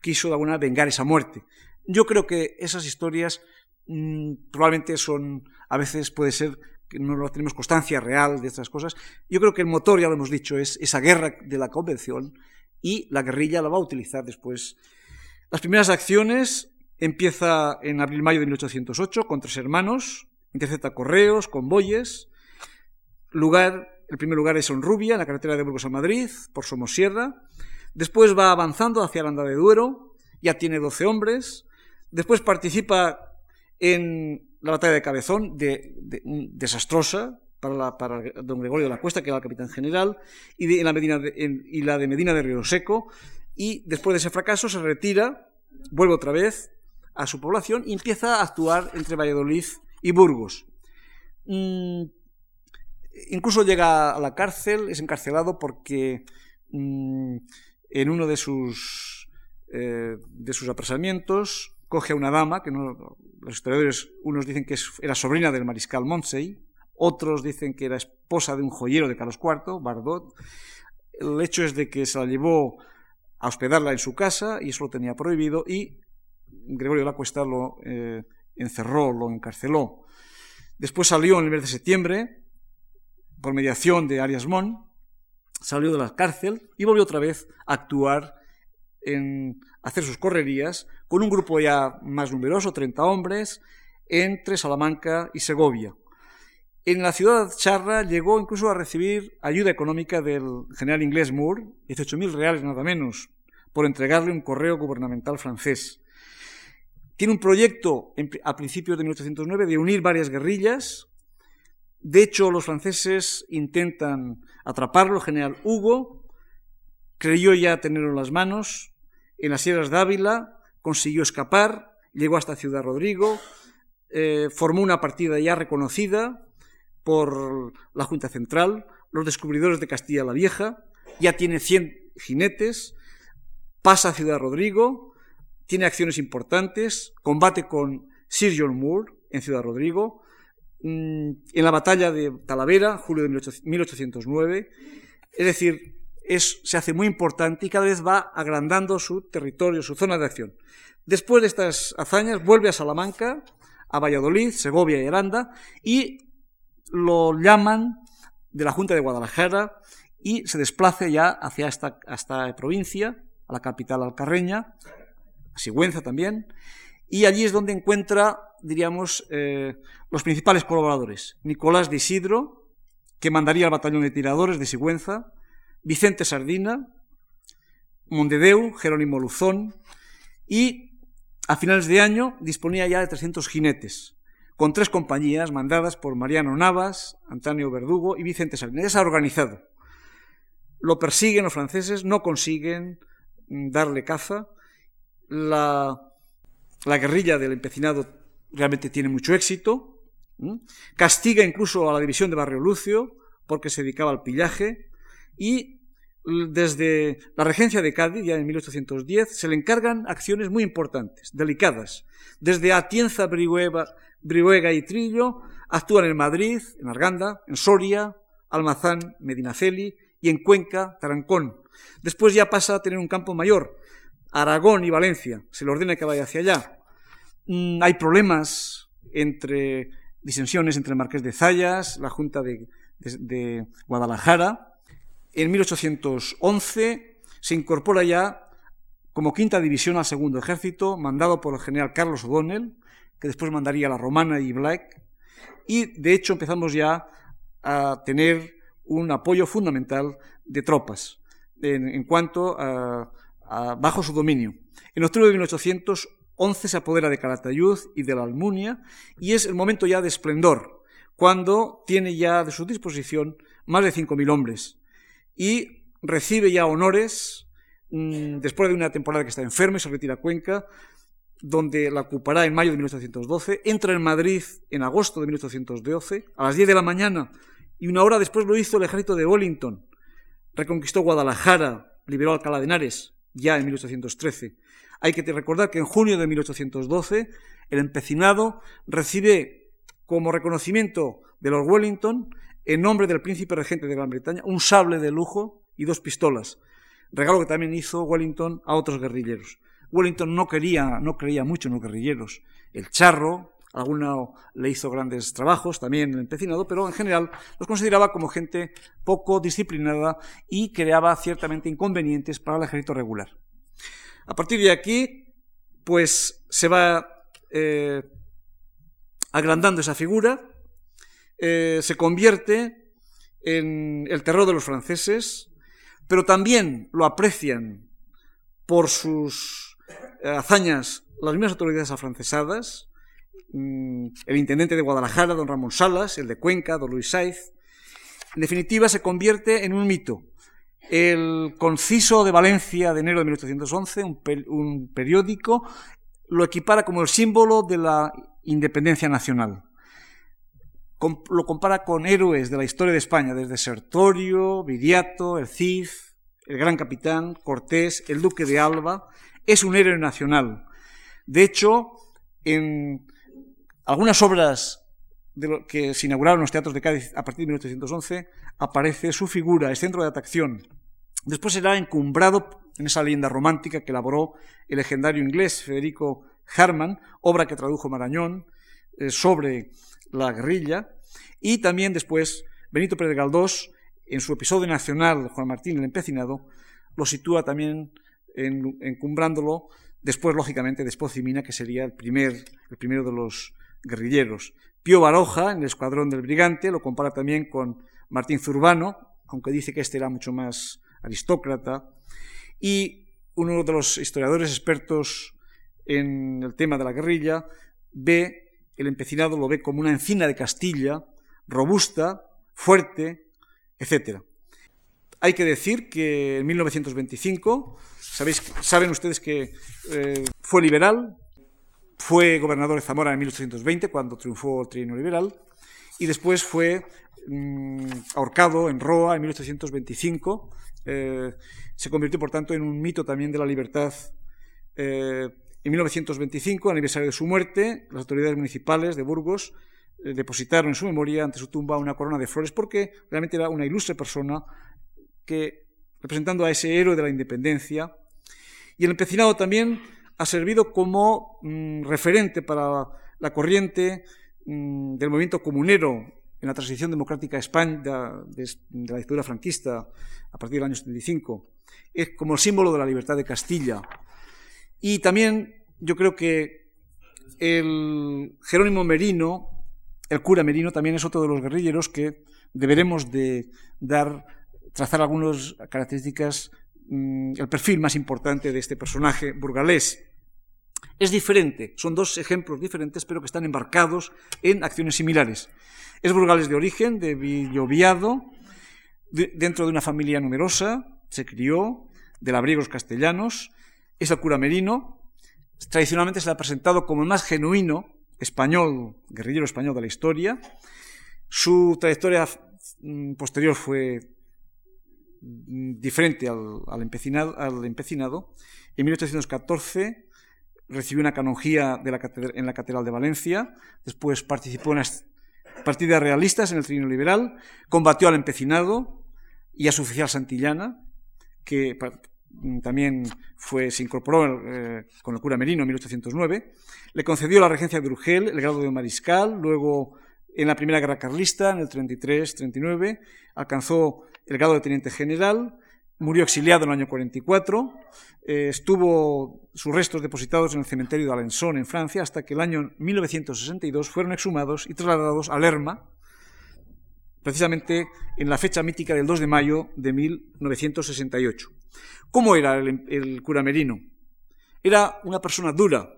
quiso de alguna vengar esa muerte. Yo creo que esas historias mm, probablemente son, a veces puede ser que no tenemos constancia real de estas cosas. Yo creo que el motor, ya lo hemos dicho, es esa guerra de la convención y la guerrilla la va a utilizar después. Las primeras acciones empieza en abril-mayo de 1808 con tres hermanos, intercepta correos, convoyes. Lugar, el primer lugar es Honrubia, en la carretera de Burgos a Madrid, por Somosierra. Después va avanzando hacia Aranda de Duero, ya tiene 12 hombres. Después participa en la batalla de Cabezón, de, desastrosa para, para, don Gregorio de la Cuesta, que era el capitán general, y, la y la de Medina de Río Seco. Y después de ese fracaso se retira, vuelve otra vez a su población y empieza a actuar entre Valladolid y Burgos. Mm, incluso llega a la cárcel, es encarcelado porque mm, en uno de sus, eh, de sus apresamientos coge a una dama, que no, los historiadores, unos dicen que era sobrina del mariscal Montsey, otros dicen que era esposa de un joyero de Carlos IV, Bardot. El hecho es de que se la llevó a hospedarla en su casa y eso lo tenía prohibido y Gregorio de la Cuesta lo eh, encerró, lo encarceló. Después salió en el mes de septiembre, por mediación de Arias Mon, salió de la cárcel y volvió otra vez a actuar en hacer sus correrías con un grupo ya más numeroso, 30 hombres, entre Salamanca y Segovia. En la ciudad charra llegó incluso a recibir ayuda económica del general inglés Moore, 18.000 reales nada menos, por entregarle un correo gubernamental francés. Tiene un proyecto a principios de 1809 de unir varias guerrillas. De hecho, los franceses intentan atraparlo. El general Hugo creyó ya tenerlo en las manos. En las sierras de Ávila consiguió escapar, llegó hasta Ciudad Rodrigo, eh, formó una partida ya reconocida por la Junta Central, los descubridores de Castilla la Vieja, ya tiene 100 jinetes, pasa a Ciudad Rodrigo, tiene acciones importantes, combate con Sir John Moore en Ciudad Rodrigo, mm, en la batalla de Talavera, julio de 1809, es decir, es, se hace muy importante y cada vez va agrandando su territorio, su zona de acción. Después de estas hazañas vuelve a Salamanca, a Valladolid, Segovia y Aranda y lo llaman de la Junta de Guadalajara y se desplaza ya hacia esta, esta provincia, a la capital alcarreña, Sigüenza también, y allí es donde encuentra, diríamos, eh, los principales colaboradores. Nicolás de Isidro, que mandaría al batallón de tiradores de Sigüenza, Vicente Sardina, Mondedeu, Jerónimo Luzón, y a finales de año disponía ya de 300 jinetes, con tres compañías mandadas por Mariano Navas, Antonio Verdugo y Vicente Sardina. Ya se ha organizado. Lo persiguen los franceses, no consiguen mm, darle caza, la, guerrilla del empecinado realmente tiene mucho éxito. Castiga incluso a la división de Barrio Lucio porque se dedicaba al pillaje. Y desde la regencia de Cádiz, ya en 1810, se le encargan acciones muy importantes, delicadas. Desde Atienza, Brihuega y Trillo, actúan en Madrid, en Arganda, en Soria, Almazán, Medinaceli y en Cuenca, Tarancón. Después ya pasa a tener un campo mayor, Aragón y Valencia, se le ordena que vaya hacia allá. Mm, hay problemas entre disensiones entre el Marqués de Zayas, la Junta de, Guadalajara. En 1811 se incorpora ya como quinta división al segundo ejército, mandado por el general Carlos O'Donnell, que después mandaría a la Romana y Black. Y de hecho empezamos ya a tener un apoyo fundamental de tropas en cuanto a bajo su dominio. En octubre de 1811 se apodera de Calatayud y de la Almunia y es el momento ya de esplendor, cuando tiene ya de su disposición más de 5.000 hombres y recibe ya honores mm, después de una temporada que está enfermo y se retira a Cuenca, donde la ocupará en mayo de 1812, entra en Madrid en agosto de 1812, a las 10 de la mañana, y una hora después lo hizo el ejército de Wellington, reconquistó Guadalajara, liberó Alcalá de Henares, ya en 1813. Hay que recordar que en junio de 1812 el empecinado recibe como reconocimiento de Lord Wellington, en nombre del príncipe regente de Gran Bretaña, un sable de lujo y dos pistolas, regalo que también hizo Wellington a otros guerrilleros. Wellington no quería, no creía mucho en los guerrilleros. El charro, alguno le hizo grandes trabajos, también el empecinado, pero en general los consideraba como gente poco disciplinada y creaba ciertamente inconvenientes para el ejército regular. A partir de aquí, pues se va eh, agrandando esa figura, eh, se convierte en el terror de los franceses, pero también lo aprecian por sus hazañas las mismas autoridades afrancesadas, mm, el intendente de Guadalajara, don Ramón Salas, el de Cuenca, don Luis Saiz. En definitiva, se convierte en un mito. El Conciso de Valencia de enero de 1811, un, periódico, lo equipara como el símbolo de la independencia nacional. Lo compara con héroes de la historia de España, desde Sertorio, Viriato, el Cid, el gran capitán, Cortés, el duque de Alba, es un héroe nacional. De hecho, en algunas obras de que se inauguraron los teatros de Cádiz a partir de 1811, aparece su figura, es centro de atracción. Después será encumbrado en esa leyenda romántica que elaboró el legendario inglés Federico Harman, obra que tradujo Marañón, eh, sobre la guerrilla, y también después Benito Pérez Galdós, en su episodio nacional Juan Martín el Empecinado, lo sitúa también encumbrándolo. Después, lógicamente, Mina, que sería el, primer, el primero de los guerrilleros. Pío Baroja, en el escuadrón del brigante, lo compara también con Martín Zurbano, aunque dice que este era mucho más aristócrata. Y uno de los historiadores expertos en el tema de la guerrilla ve el empecinado, lo ve como una encina de Castilla, robusta, fuerte, etc. Hay que decir que en 1925 saben ustedes que eh, fue liberal, fue gobernador de Zamora en 1820, cuando triunfó el trienio liberal, y después fue mm, ahorcado en Roa en 1825. Eh, se convirtió, por tanto, en un mito también de la libertad. Eh, en 1925, aniversario de su muerte, las autoridades municipales de Burgos depositaron en su memoria ante su tumba una corona de flores porque realmente era una ilustre persona que, representando a ese héroe de la independencia, y el empecinado también ha servido como mm, referente para la corriente mm, del movimiento comunero en la transición democrática de España, de, la dictadura franquista a partir del año 75. Es como el símbolo de la libertad de Castilla. Y también yo creo que el Jerónimo Merino, el cura Merino, también es otro de los guerrilleros que deberemos de dar, trazar algunas características Mm, el perfil más importante de este personaje burgalés. Es diferente, son dos ejemplos diferentes, pero que están embarcados en acciones similares. Es burgalés de origen, de Villoviado, dentro de una familia numerosa, se crió, de labriegos castellanos, es el cura merino, tradicionalmente se le ha presentado como el más genuino español, guerrillero español de la historia. Su trayectoria mm, posterior fue diferente al, empecinado, al, empecinado, En 1814 recibió una canonjía en la Catedral de Valencia, después participó en las partidas realistas en el Trino Liberal, combatió al empecinado y a su oficial Santillana, que también fue, se incorporó eh, con el cura Merino en 1809, le concedió la regencia de Urgel, el grado de mariscal, luego en la Primera Guerra Carlista, en el 33-39, alcanzó el grado de teniente general, murió exiliado en el año 44, eh, estuvo sus restos depositados en el cementerio de Alençon, en Francia, hasta que el año 1962 fueron exhumados y trasladados a Lerma, precisamente en la fecha mítica del 2 de mayo de 1968. ¿Cómo era el, el cura Merino? Era una persona dura,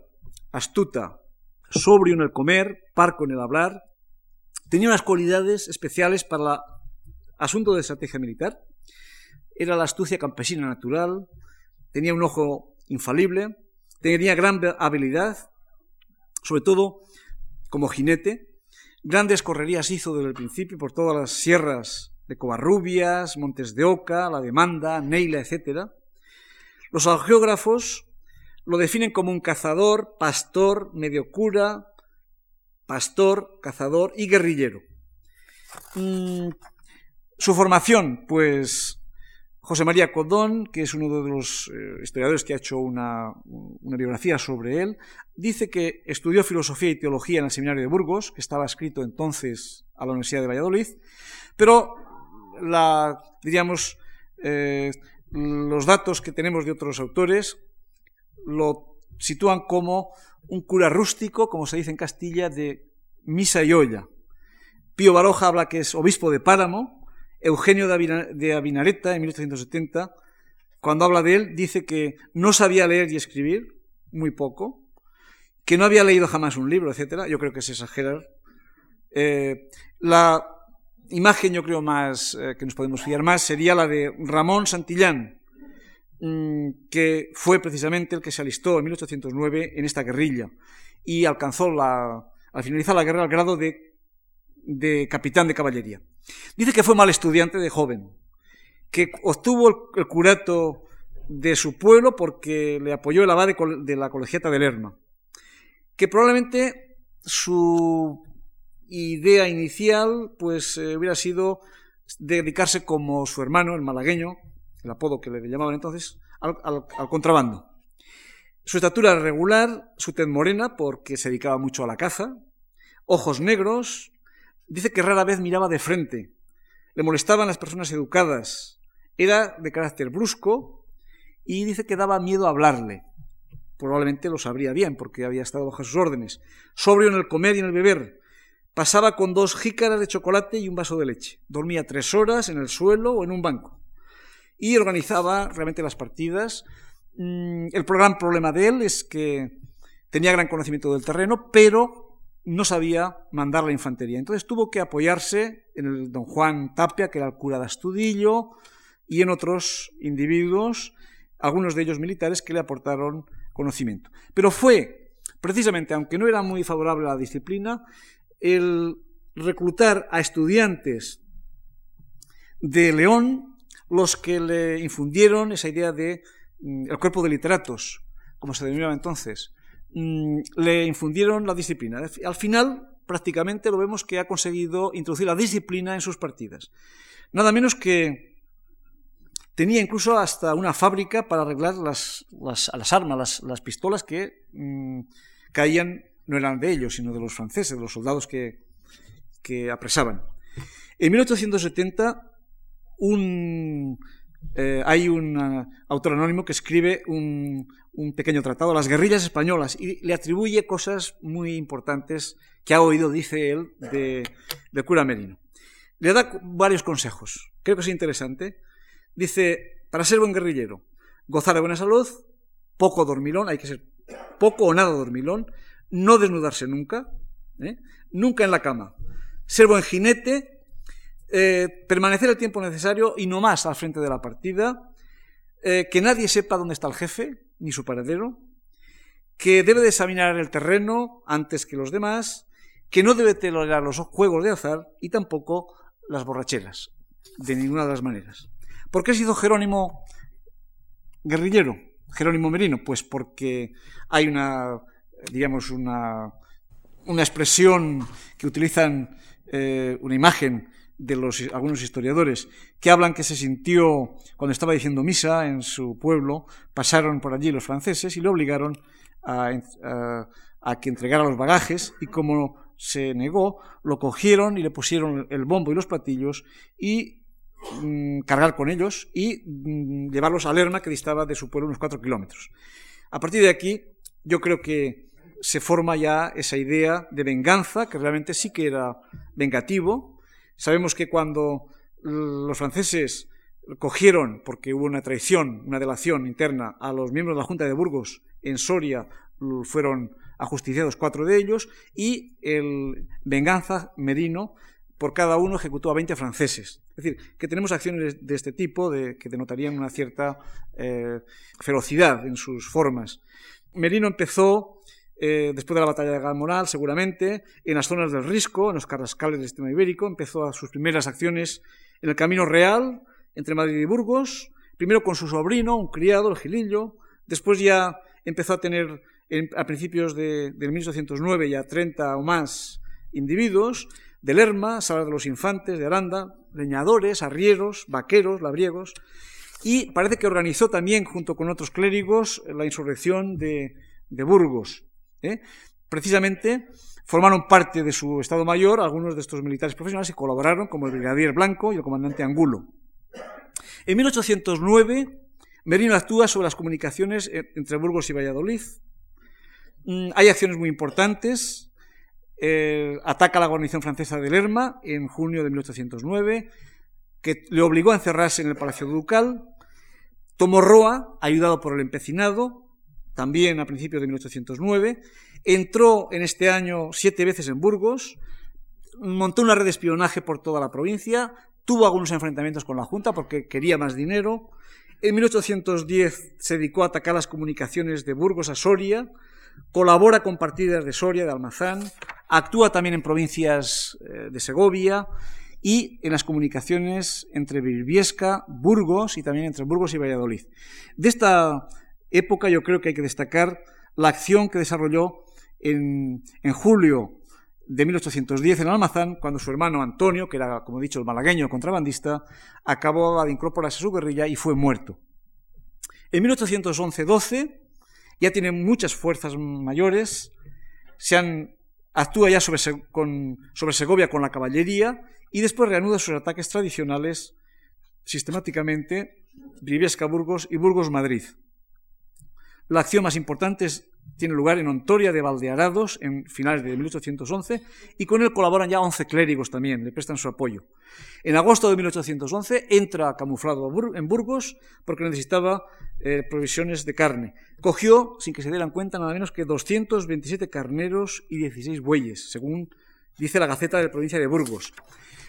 astuta, sobrio en el comer, parco en el hablar, tenía unas cualidades especiales para el asunto de estrategia militar. Era la astucia campesina natural, tenía un ojo infalible, tenía gran habilidad, sobre todo como jinete. Grandes correrías hizo desde el principio por todas las sierras de Covarrubias, Montes de Oca, La Demanda, Neila, etc. Los geógrafos lo definen como un cazador, pastor, medio cura, pastor, cazador y guerrillero. Mm, su formación, pues José María Codón, que es uno de los eh, historiadores que ha hecho una, biografía sobre él, dice que estudió filosofía y teología en el seminario de Burgos, que estaba escrito entonces a la Universidad de Valladolid, pero diríamos, eh, los datos que tenemos de otros autores lo sitúan como un cura rústico, como se dice en Castilla, de misa y olla. Pío Baroja habla que es obispo de Páramo, Eugenio de Abinareta, en 1870, cuando habla de él, dice que no sabía leer y escribir, muy poco, que no había leído jamás un libro, etc. Yo creo que es exagerar. Eh, la imagen, yo creo, más eh, que nos podemos fiar más sería la de Ramón Santillán, Mm, que fue precisamente el que se alistó en 1809 en esta guerrilla y alcanzó la, al finalizar la guerra el grado de, de capitán de caballería. Dice que fue mal estudiante de joven, que obtuvo el, curato de su pueblo porque le apoyó el abad de, la colegiata de Lerma, que probablemente su idea inicial pues eh, hubiera sido dedicarse como su hermano, el malagueño, el apodo que le llamaban entonces, al, contrabando. Su estatura regular, su tez morena, porque se dedicaba mucho a la caza, ojos negros, dice que rara vez miraba de frente, le molestaban las personas educadas, era de carácter brusco y dice que daba miedo hablarle. Probablemente lo sabría bien porque había estado bajo sus órdenes. Sobrio en el comer y en el beber. Pasaba con dos jícaras de chocolate y un vaso de leche. Dormía tres horas en el suelo o en un banco y organizaba realmente las partidas. Mm, el gran problema de él es que tenía gran conocimiento del terreno, pero no sabía mandar la infantería. Entonces tuvo que apoyarse en el don Juan Tapia, que era el cura de Astudillo, y en otros individuos, algunos de ellos militares, que le aportaron conocimiento. Pero fue, precisamente, aunque no era muy favorable a la disciplina, el reclutar a estudiantes de León los que le infundieron esa idea de mm, el cuerpo de literatos, como se denominaba entonces, mm, le infundieron la disciplina. Al final, prácticamente lo vemos que ha conseguido introducir la disciplina en sus partidas. Nada menos que tenía incluso hasta una fábrica para arreglar las, las, armas, las, pistolas que mm, caían, no eran de ellos, sino de los franceses, de los soldados que, que apresaban. En 1870 eh, hay un eh, autor anónimo que escribe un, pequeño tratado, Las guerrillas españolas, y le atribuye cosas muy importantes que ha oído, dice él, de cura Merino. Le da varios consejos, creo que es interesante. Dice, para ser buen guerrillero, gozar de buena salud, poco dormilón, hay que ser poco o nada dormilón, no desnudarse nunca, ¿eh? nunca en la cama, ser buen jinete, eh, permanecer el tiempo necesario y no más al frente de la partida, eh, que nadie sepa dónde está el jefe, ni su paradero, que debe de examinar el terreno antes que los demás, que no debe tolerar los juegos de azar y tampoco las borracheras, de ninguna de las maneras. ¿Por qué ha sido Jerónimo guerrillero? Jerónimo Merino, pues porque hay una, digamos, una, una expresión que utilizan, eh, una imagen de los, algunos historiadores que hablan que se sintió cuando estaba diciendo misa en su pueblo, pasaron por allí los franceses y le obligaron a, que entregara los bagajes y como se negó, lo cogieron y le pusieron el bombo y los platillos y mm, cargar con ellos y mm, llevarlos a Lerma, que distaba de su pueblo unos cuatro kilómetros. A partir de aquí, yo creo que se forma ya esa idea de venganza, que realmente sí que era vengativo, Sabemos que cuando los franceses cogieron, porque hubo una traición, una delación interna, a los miembros de la Junta de Burgos en Soria, fueron ajusticiados cuatro de ellos, y el Venganza Merino, por cada uno ejecutó a 20 franceses. Es decir, que tenemos acciones de este tipo que denotarían una cierta eh, ferocidad en sus formas. Merino empezó, eh, después de la batalla de Galmoral, seguramente, en las zonas del Risco, en los carrascales del sistema ibérico, empezó a sus primeras acciones en el Camino Real, entre Madrid y Burgos, primero con su sobrino, un criado, el Gilillo, después ya empezó a tener a principios de, del 1809 ya 30 o más individuos, de Lerma, Sala de los Infantes, de Aranda, leñadores, arrieros, vaqueros, labriegos, y parece que organizó también, junto con otros clérigos, la insurrección de, Burgos. ¿Eh? Precisamente formaron parte de su Estado Mayor algunos de estos militares profesionales y colaboraron, como el brigadier Blanco y el comandante Angulo. En 1809, Merino actúa sobre las comunicaciones entre Burgos y Valladolid. Mm, hay acciones muy importantes. ataca la guarnición francesa de Lerma en junio de 1809, que le obligó a encerrarse en el Palacio Ducal. Tomó Roa, ayudado por el empecinado, también a principios de 1809. Entró en este año siete veces en Burgos, montó una red de espionaje por toda la provincia, tuvo algunos enfrentamientos con la Junta porque quería más dinero. En 1810 se dedicó a atacar las comunicaciones de Burgos a Soria, colabora con partidas de Soria, de Almazán, actúa también en provincias eh, de Segovia y en las comunicaciones entre Birbiesca, Burgos y también entre Burgos y Valladolid. De esta época yo creo que hay que destacar la acción que desarrolló en, julio de 1810 en Almazán, cuando su hermano Antonio, que era, como he dicho, el malagueño contrabandista, acabó de incorporarse a su guerrilla y fue muerto. En 1811-12 ya tiene muchas fuerzas mayores, se actúa ya sobre, sobre Segovia con la caballería y después reanuda sus ataques tradicionales sistemáticamente Briviesca Burgos y Burgos Madrid. La acción más importante tiene lugar en Ontoria de Valdearados en finales de 1811 y con él colaboran ya 11 clérigos también, le prestan su apoyo. En agosto de 1811 entra camuflado en Burgos porque necesitaba eh, provisiones de carne. Cogió, sin que se dieran cuenta, nada menos que 227 carneros y 16 bueyes, según dice la Gaceta de la provincia de Burgos.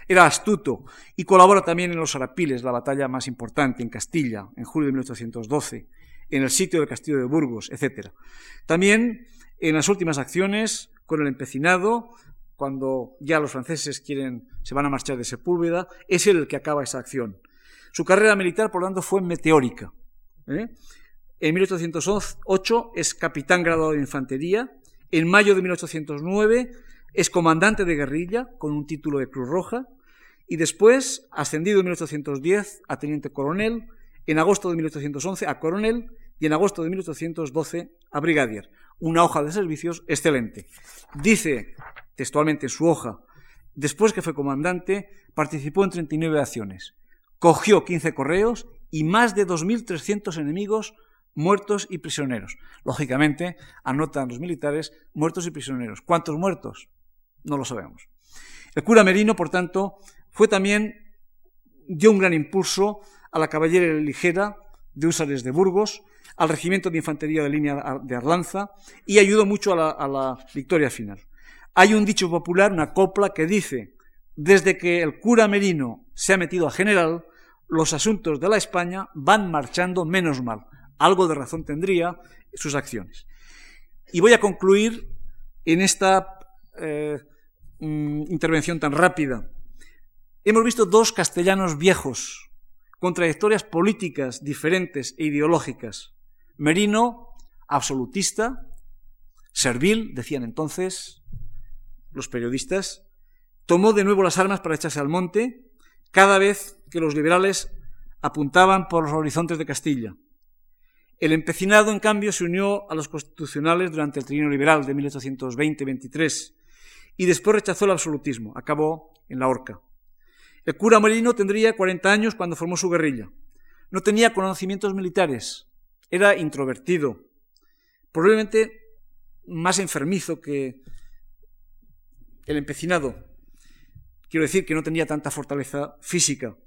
Era astuto y colabora también en los Arapiles, la batalla más importante en Castilla, en julio de 1812, en el sitio del castillo de Burgos, etc. También en las últimas acciones con el empecinado, cuando ya los franceses quieren, se van a marchar de Sepúlveda, es él el que acaba esa acción. Su carrera militar, por lo tanto, fue meteórica. ¿eh? En 1808 es capitán graduado de infantería. En mayo de 1809 es comandante de guerrilla con un título de Cruz Roja y después, ascendido en 1810 a teniente coronel, en agosto de 1811 a coronel y en agosto de 1812 a brigadier. Una hoja de servicios excelente. Dice textualmente en su hoja, después que fue comandante, participó en 39 acciones, cogió 15 correos y más de 2.300 enemigos muertos y prisioneros. Lógicamente, anotan los militares muertos y prisioneros. ¿Cuántos muertos? No lo sabemos. El cura Merino, por tanto, fue también, dio un gran impulso a la caballería ligera de Húsares de Burgos, al regimiento de infantería de línea de Arlanza y ayudó mucho a la, victoria final. Hay un dicho popular, una copla, que dice, desde que el cura Merino se ha metido a general, los asuntos de la España van marchando menos mal. Algo de razón tendría sus acciones. Y voy a concluir en esta eh, mm, intervención tan rápida. Hemos visto dos castellanos viejos, con trayectorias políticas diferentes e ideológicas. Merino, absolutista, servil, decían entonces los periodistas, tomó de nuevo las armas para echarse al monte cada vez que los liberales apuntaban por los horizontes de Castilla. El empecinado, en cambio, se unió a los constitucionales durante el trienio liberal de 1820-23 y después rechazó el absolutismo. Acabó en la horca. El cura Merino tendría 40 años cuando formó su guerrilla. No tenía conocimientos militares, era introvertido, probablemente más enfermizo que el empecinado. Quiero decir que no tenía tanta fortaleza física.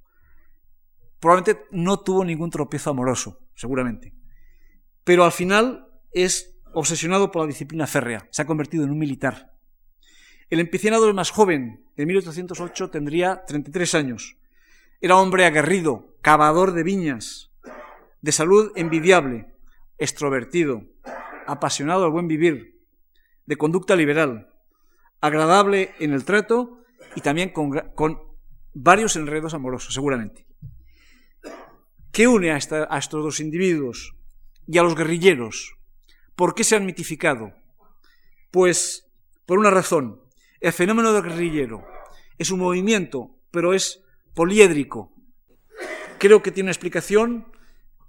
Probablemente no tuvo ningún tropiezo amoroso, seguramente. Pero al final es obsesionado por la disciplina férrea, se ha convertido en un militar. El empecinado, más joven, de 1808, tendría 33 años. Era hombre aguerrido, cavador de viñas, de salud envidiable, extrovertido, apasionado al buen vivir, de conducta liberal, agradable en el trato y también con, varios enredos amorosos, seguramente. ¿Qué une a estos dos individuos y a los guerrilleros? ¿Por qué se han mitificado? Pues por una razón. El fenómeno del guerrillero es un movimiento, pero es poliédrico. Creo que tiene una explicación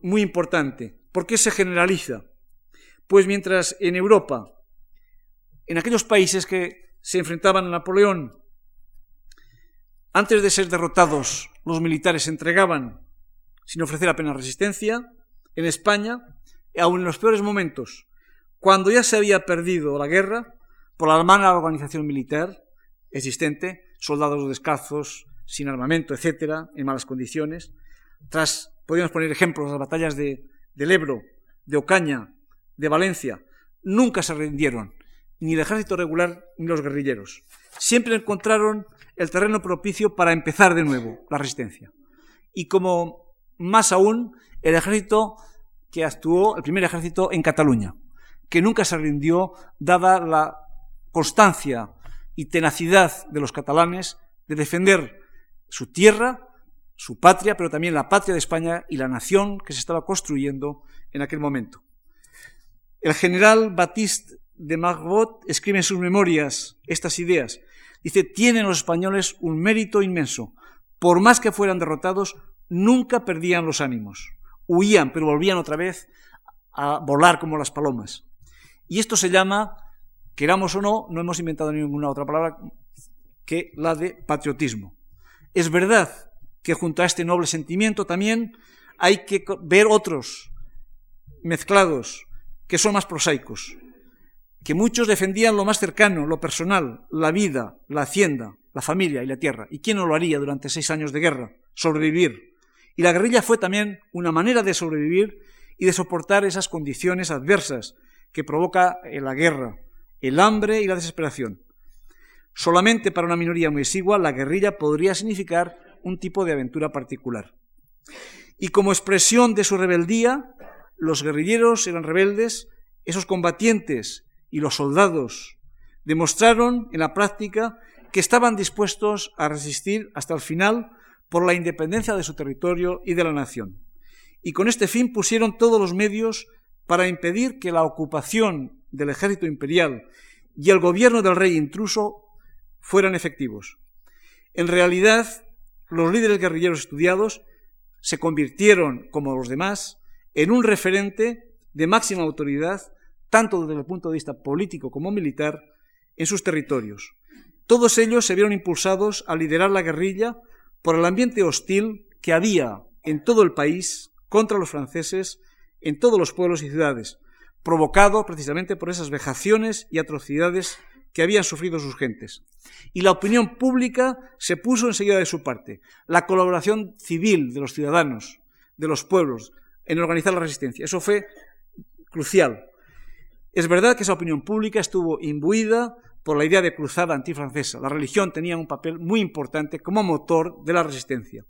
muy importante. ¿Por qué se generaliza? Pues mientras en Europa, en aquellos países que se enfrentaban a Napoleón, antes de ser derrotados, los militares se entregaban sin ofrecer apenas resistencia, en España, aun en los peores momentos, cuando ya se había perdido la guerra, por la mala organización militar existente, soldados descalzos, sin armamento, etcétera, en malas condiciones. Tras, podríamos poner ejemplos, las batallas de, del Ebro, de Ocaña, de Valencia, nunca se rindieron, ni el ejército regular ni los guerrilleros. Siempre encontraron el terreno propicio para empezar de nuevo la resistencia. Y como más aún, el ejército que actuó, el primer ejército en Cataluña, que nunca se rindió, dada la constancia y tenacidad de los catalanes de defender su tierra, su patria, pero también la patria de España y la nación que se estaba construyendo en aquel momento. El general Baptiste de Margot escribe en sus memorias estas ideas. Dice, tienen los españoles un mérito inmenso. Por más que fueran derrotados, nunca perdían los ánimos. Huían, pero volvían otra vez a volar como las palomas. Y esto se llama queramos o no, no hemos inventado ninguna otra palabra que la de patriotismo. Es verdad que junto a este noble sentimiento también hay que ver otros mezclados que son más prosaicos, que muchos defendían lo más cercano, lo personal, la vida, la hacienda, la familia y la tierra. ¿Y quién no lo haría durante seis años de guerra? Sobrevivir. Y la guerrilla fue también una manera de sobrevivir y de soportar esas condiciones adversas que provoca la guerra, el hambre y la desesperación. Solamente para una minoría muy exigua, la guerrilla podría significar un tipo de aventura particular. Y como expresión de su rebeldía, los guerrilleros eran rebeldes, esos combatientes y los soldados demostraron en la práctica que estaban dispuestos a resistir hasta el final por la independencia de su territorio y de la nación. Y con este fin pusieron todos los medios para impedir que la ocupación del ejército imperial y el gobierno del rey intruso fueran efectivos. En realidad, los líderes guerrilleros estudiados se convirtieron, como los demás, en un referente de máxima autoridad, tanto desde el punto de vista político como militar, en sus territorios. Todos ellos se vieron impulsados a liderar la guerrilla por el ambiente hostil que había en todo el país contra los franceses, en todos los pueblos y ciudades, provocado precisamente por esas vejaciones y atrocidades que habían sufrido sus gentes. Y la opinión pública se puso enseguida de su parte. La colaboración civil de los ciudadanos, de los pueblos, en organizar la resistencia. Eso fue crucial. Es verdad que esa opinión pública estuvo imbuida por la idea de cruzada antifrancesa. La religión tenía un papel muy importante como motor de la resistencia.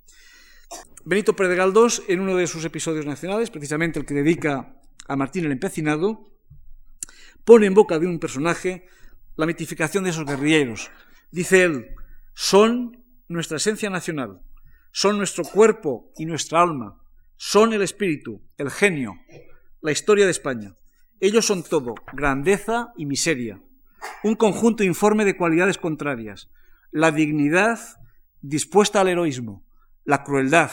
Benito Pérez Galdós, en uno de sus episodios nacionales, precisamente el que dedica a Martín el Empecinado, pone en boca de un personaje la mitificación de esos guerrilleros. Dice él, son nuestra esencia nacional, son nuestro cuerpo y nuestra alma, son el espíritu, el genio, la historia de España. Ellos son todo, grandeza y miseria, un conjunto informe de cualidades contrarias, la dignidad dispuesta al heroísmo, la crueldad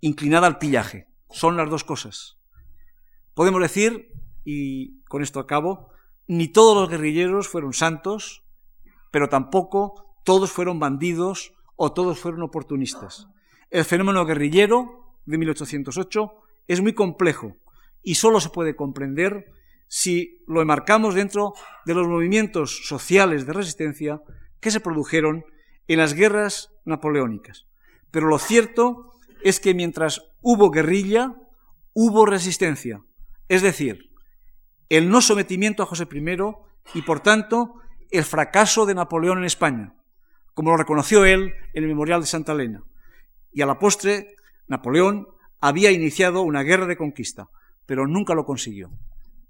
inclinada al pillaje. Son las dos cosas. Podemos decir, y con esto acabo, ni todos los guerrilleros fueron santos, pero tampoco todos fueron bandidos o todos fueron oportunistas. El fenómeno guerrillero de 1808 es muy complejo y solo se puede comprender si lo enmarcamos dentro de los movimientos sociales de resistencia que se produjeron en las guerras napoleónicas. Pero lo cierto es que mientras hubo guerrilla, hubo resistencia. Es decir, el no sometimiento a José I y, por tanto, el fracaso de Napoleón en España, como lo reconoció él en el Memorial de Santa Elena. Y a la postre, Napoleón había iniciado una guerra de conquista, pero nunca lo consiguió,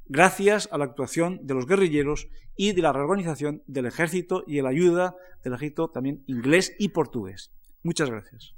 gracias a la actuación de los guerrilleros y de la reorganización del ejército y la ayuda del ejército también inglés y portugués. Muchas gracias.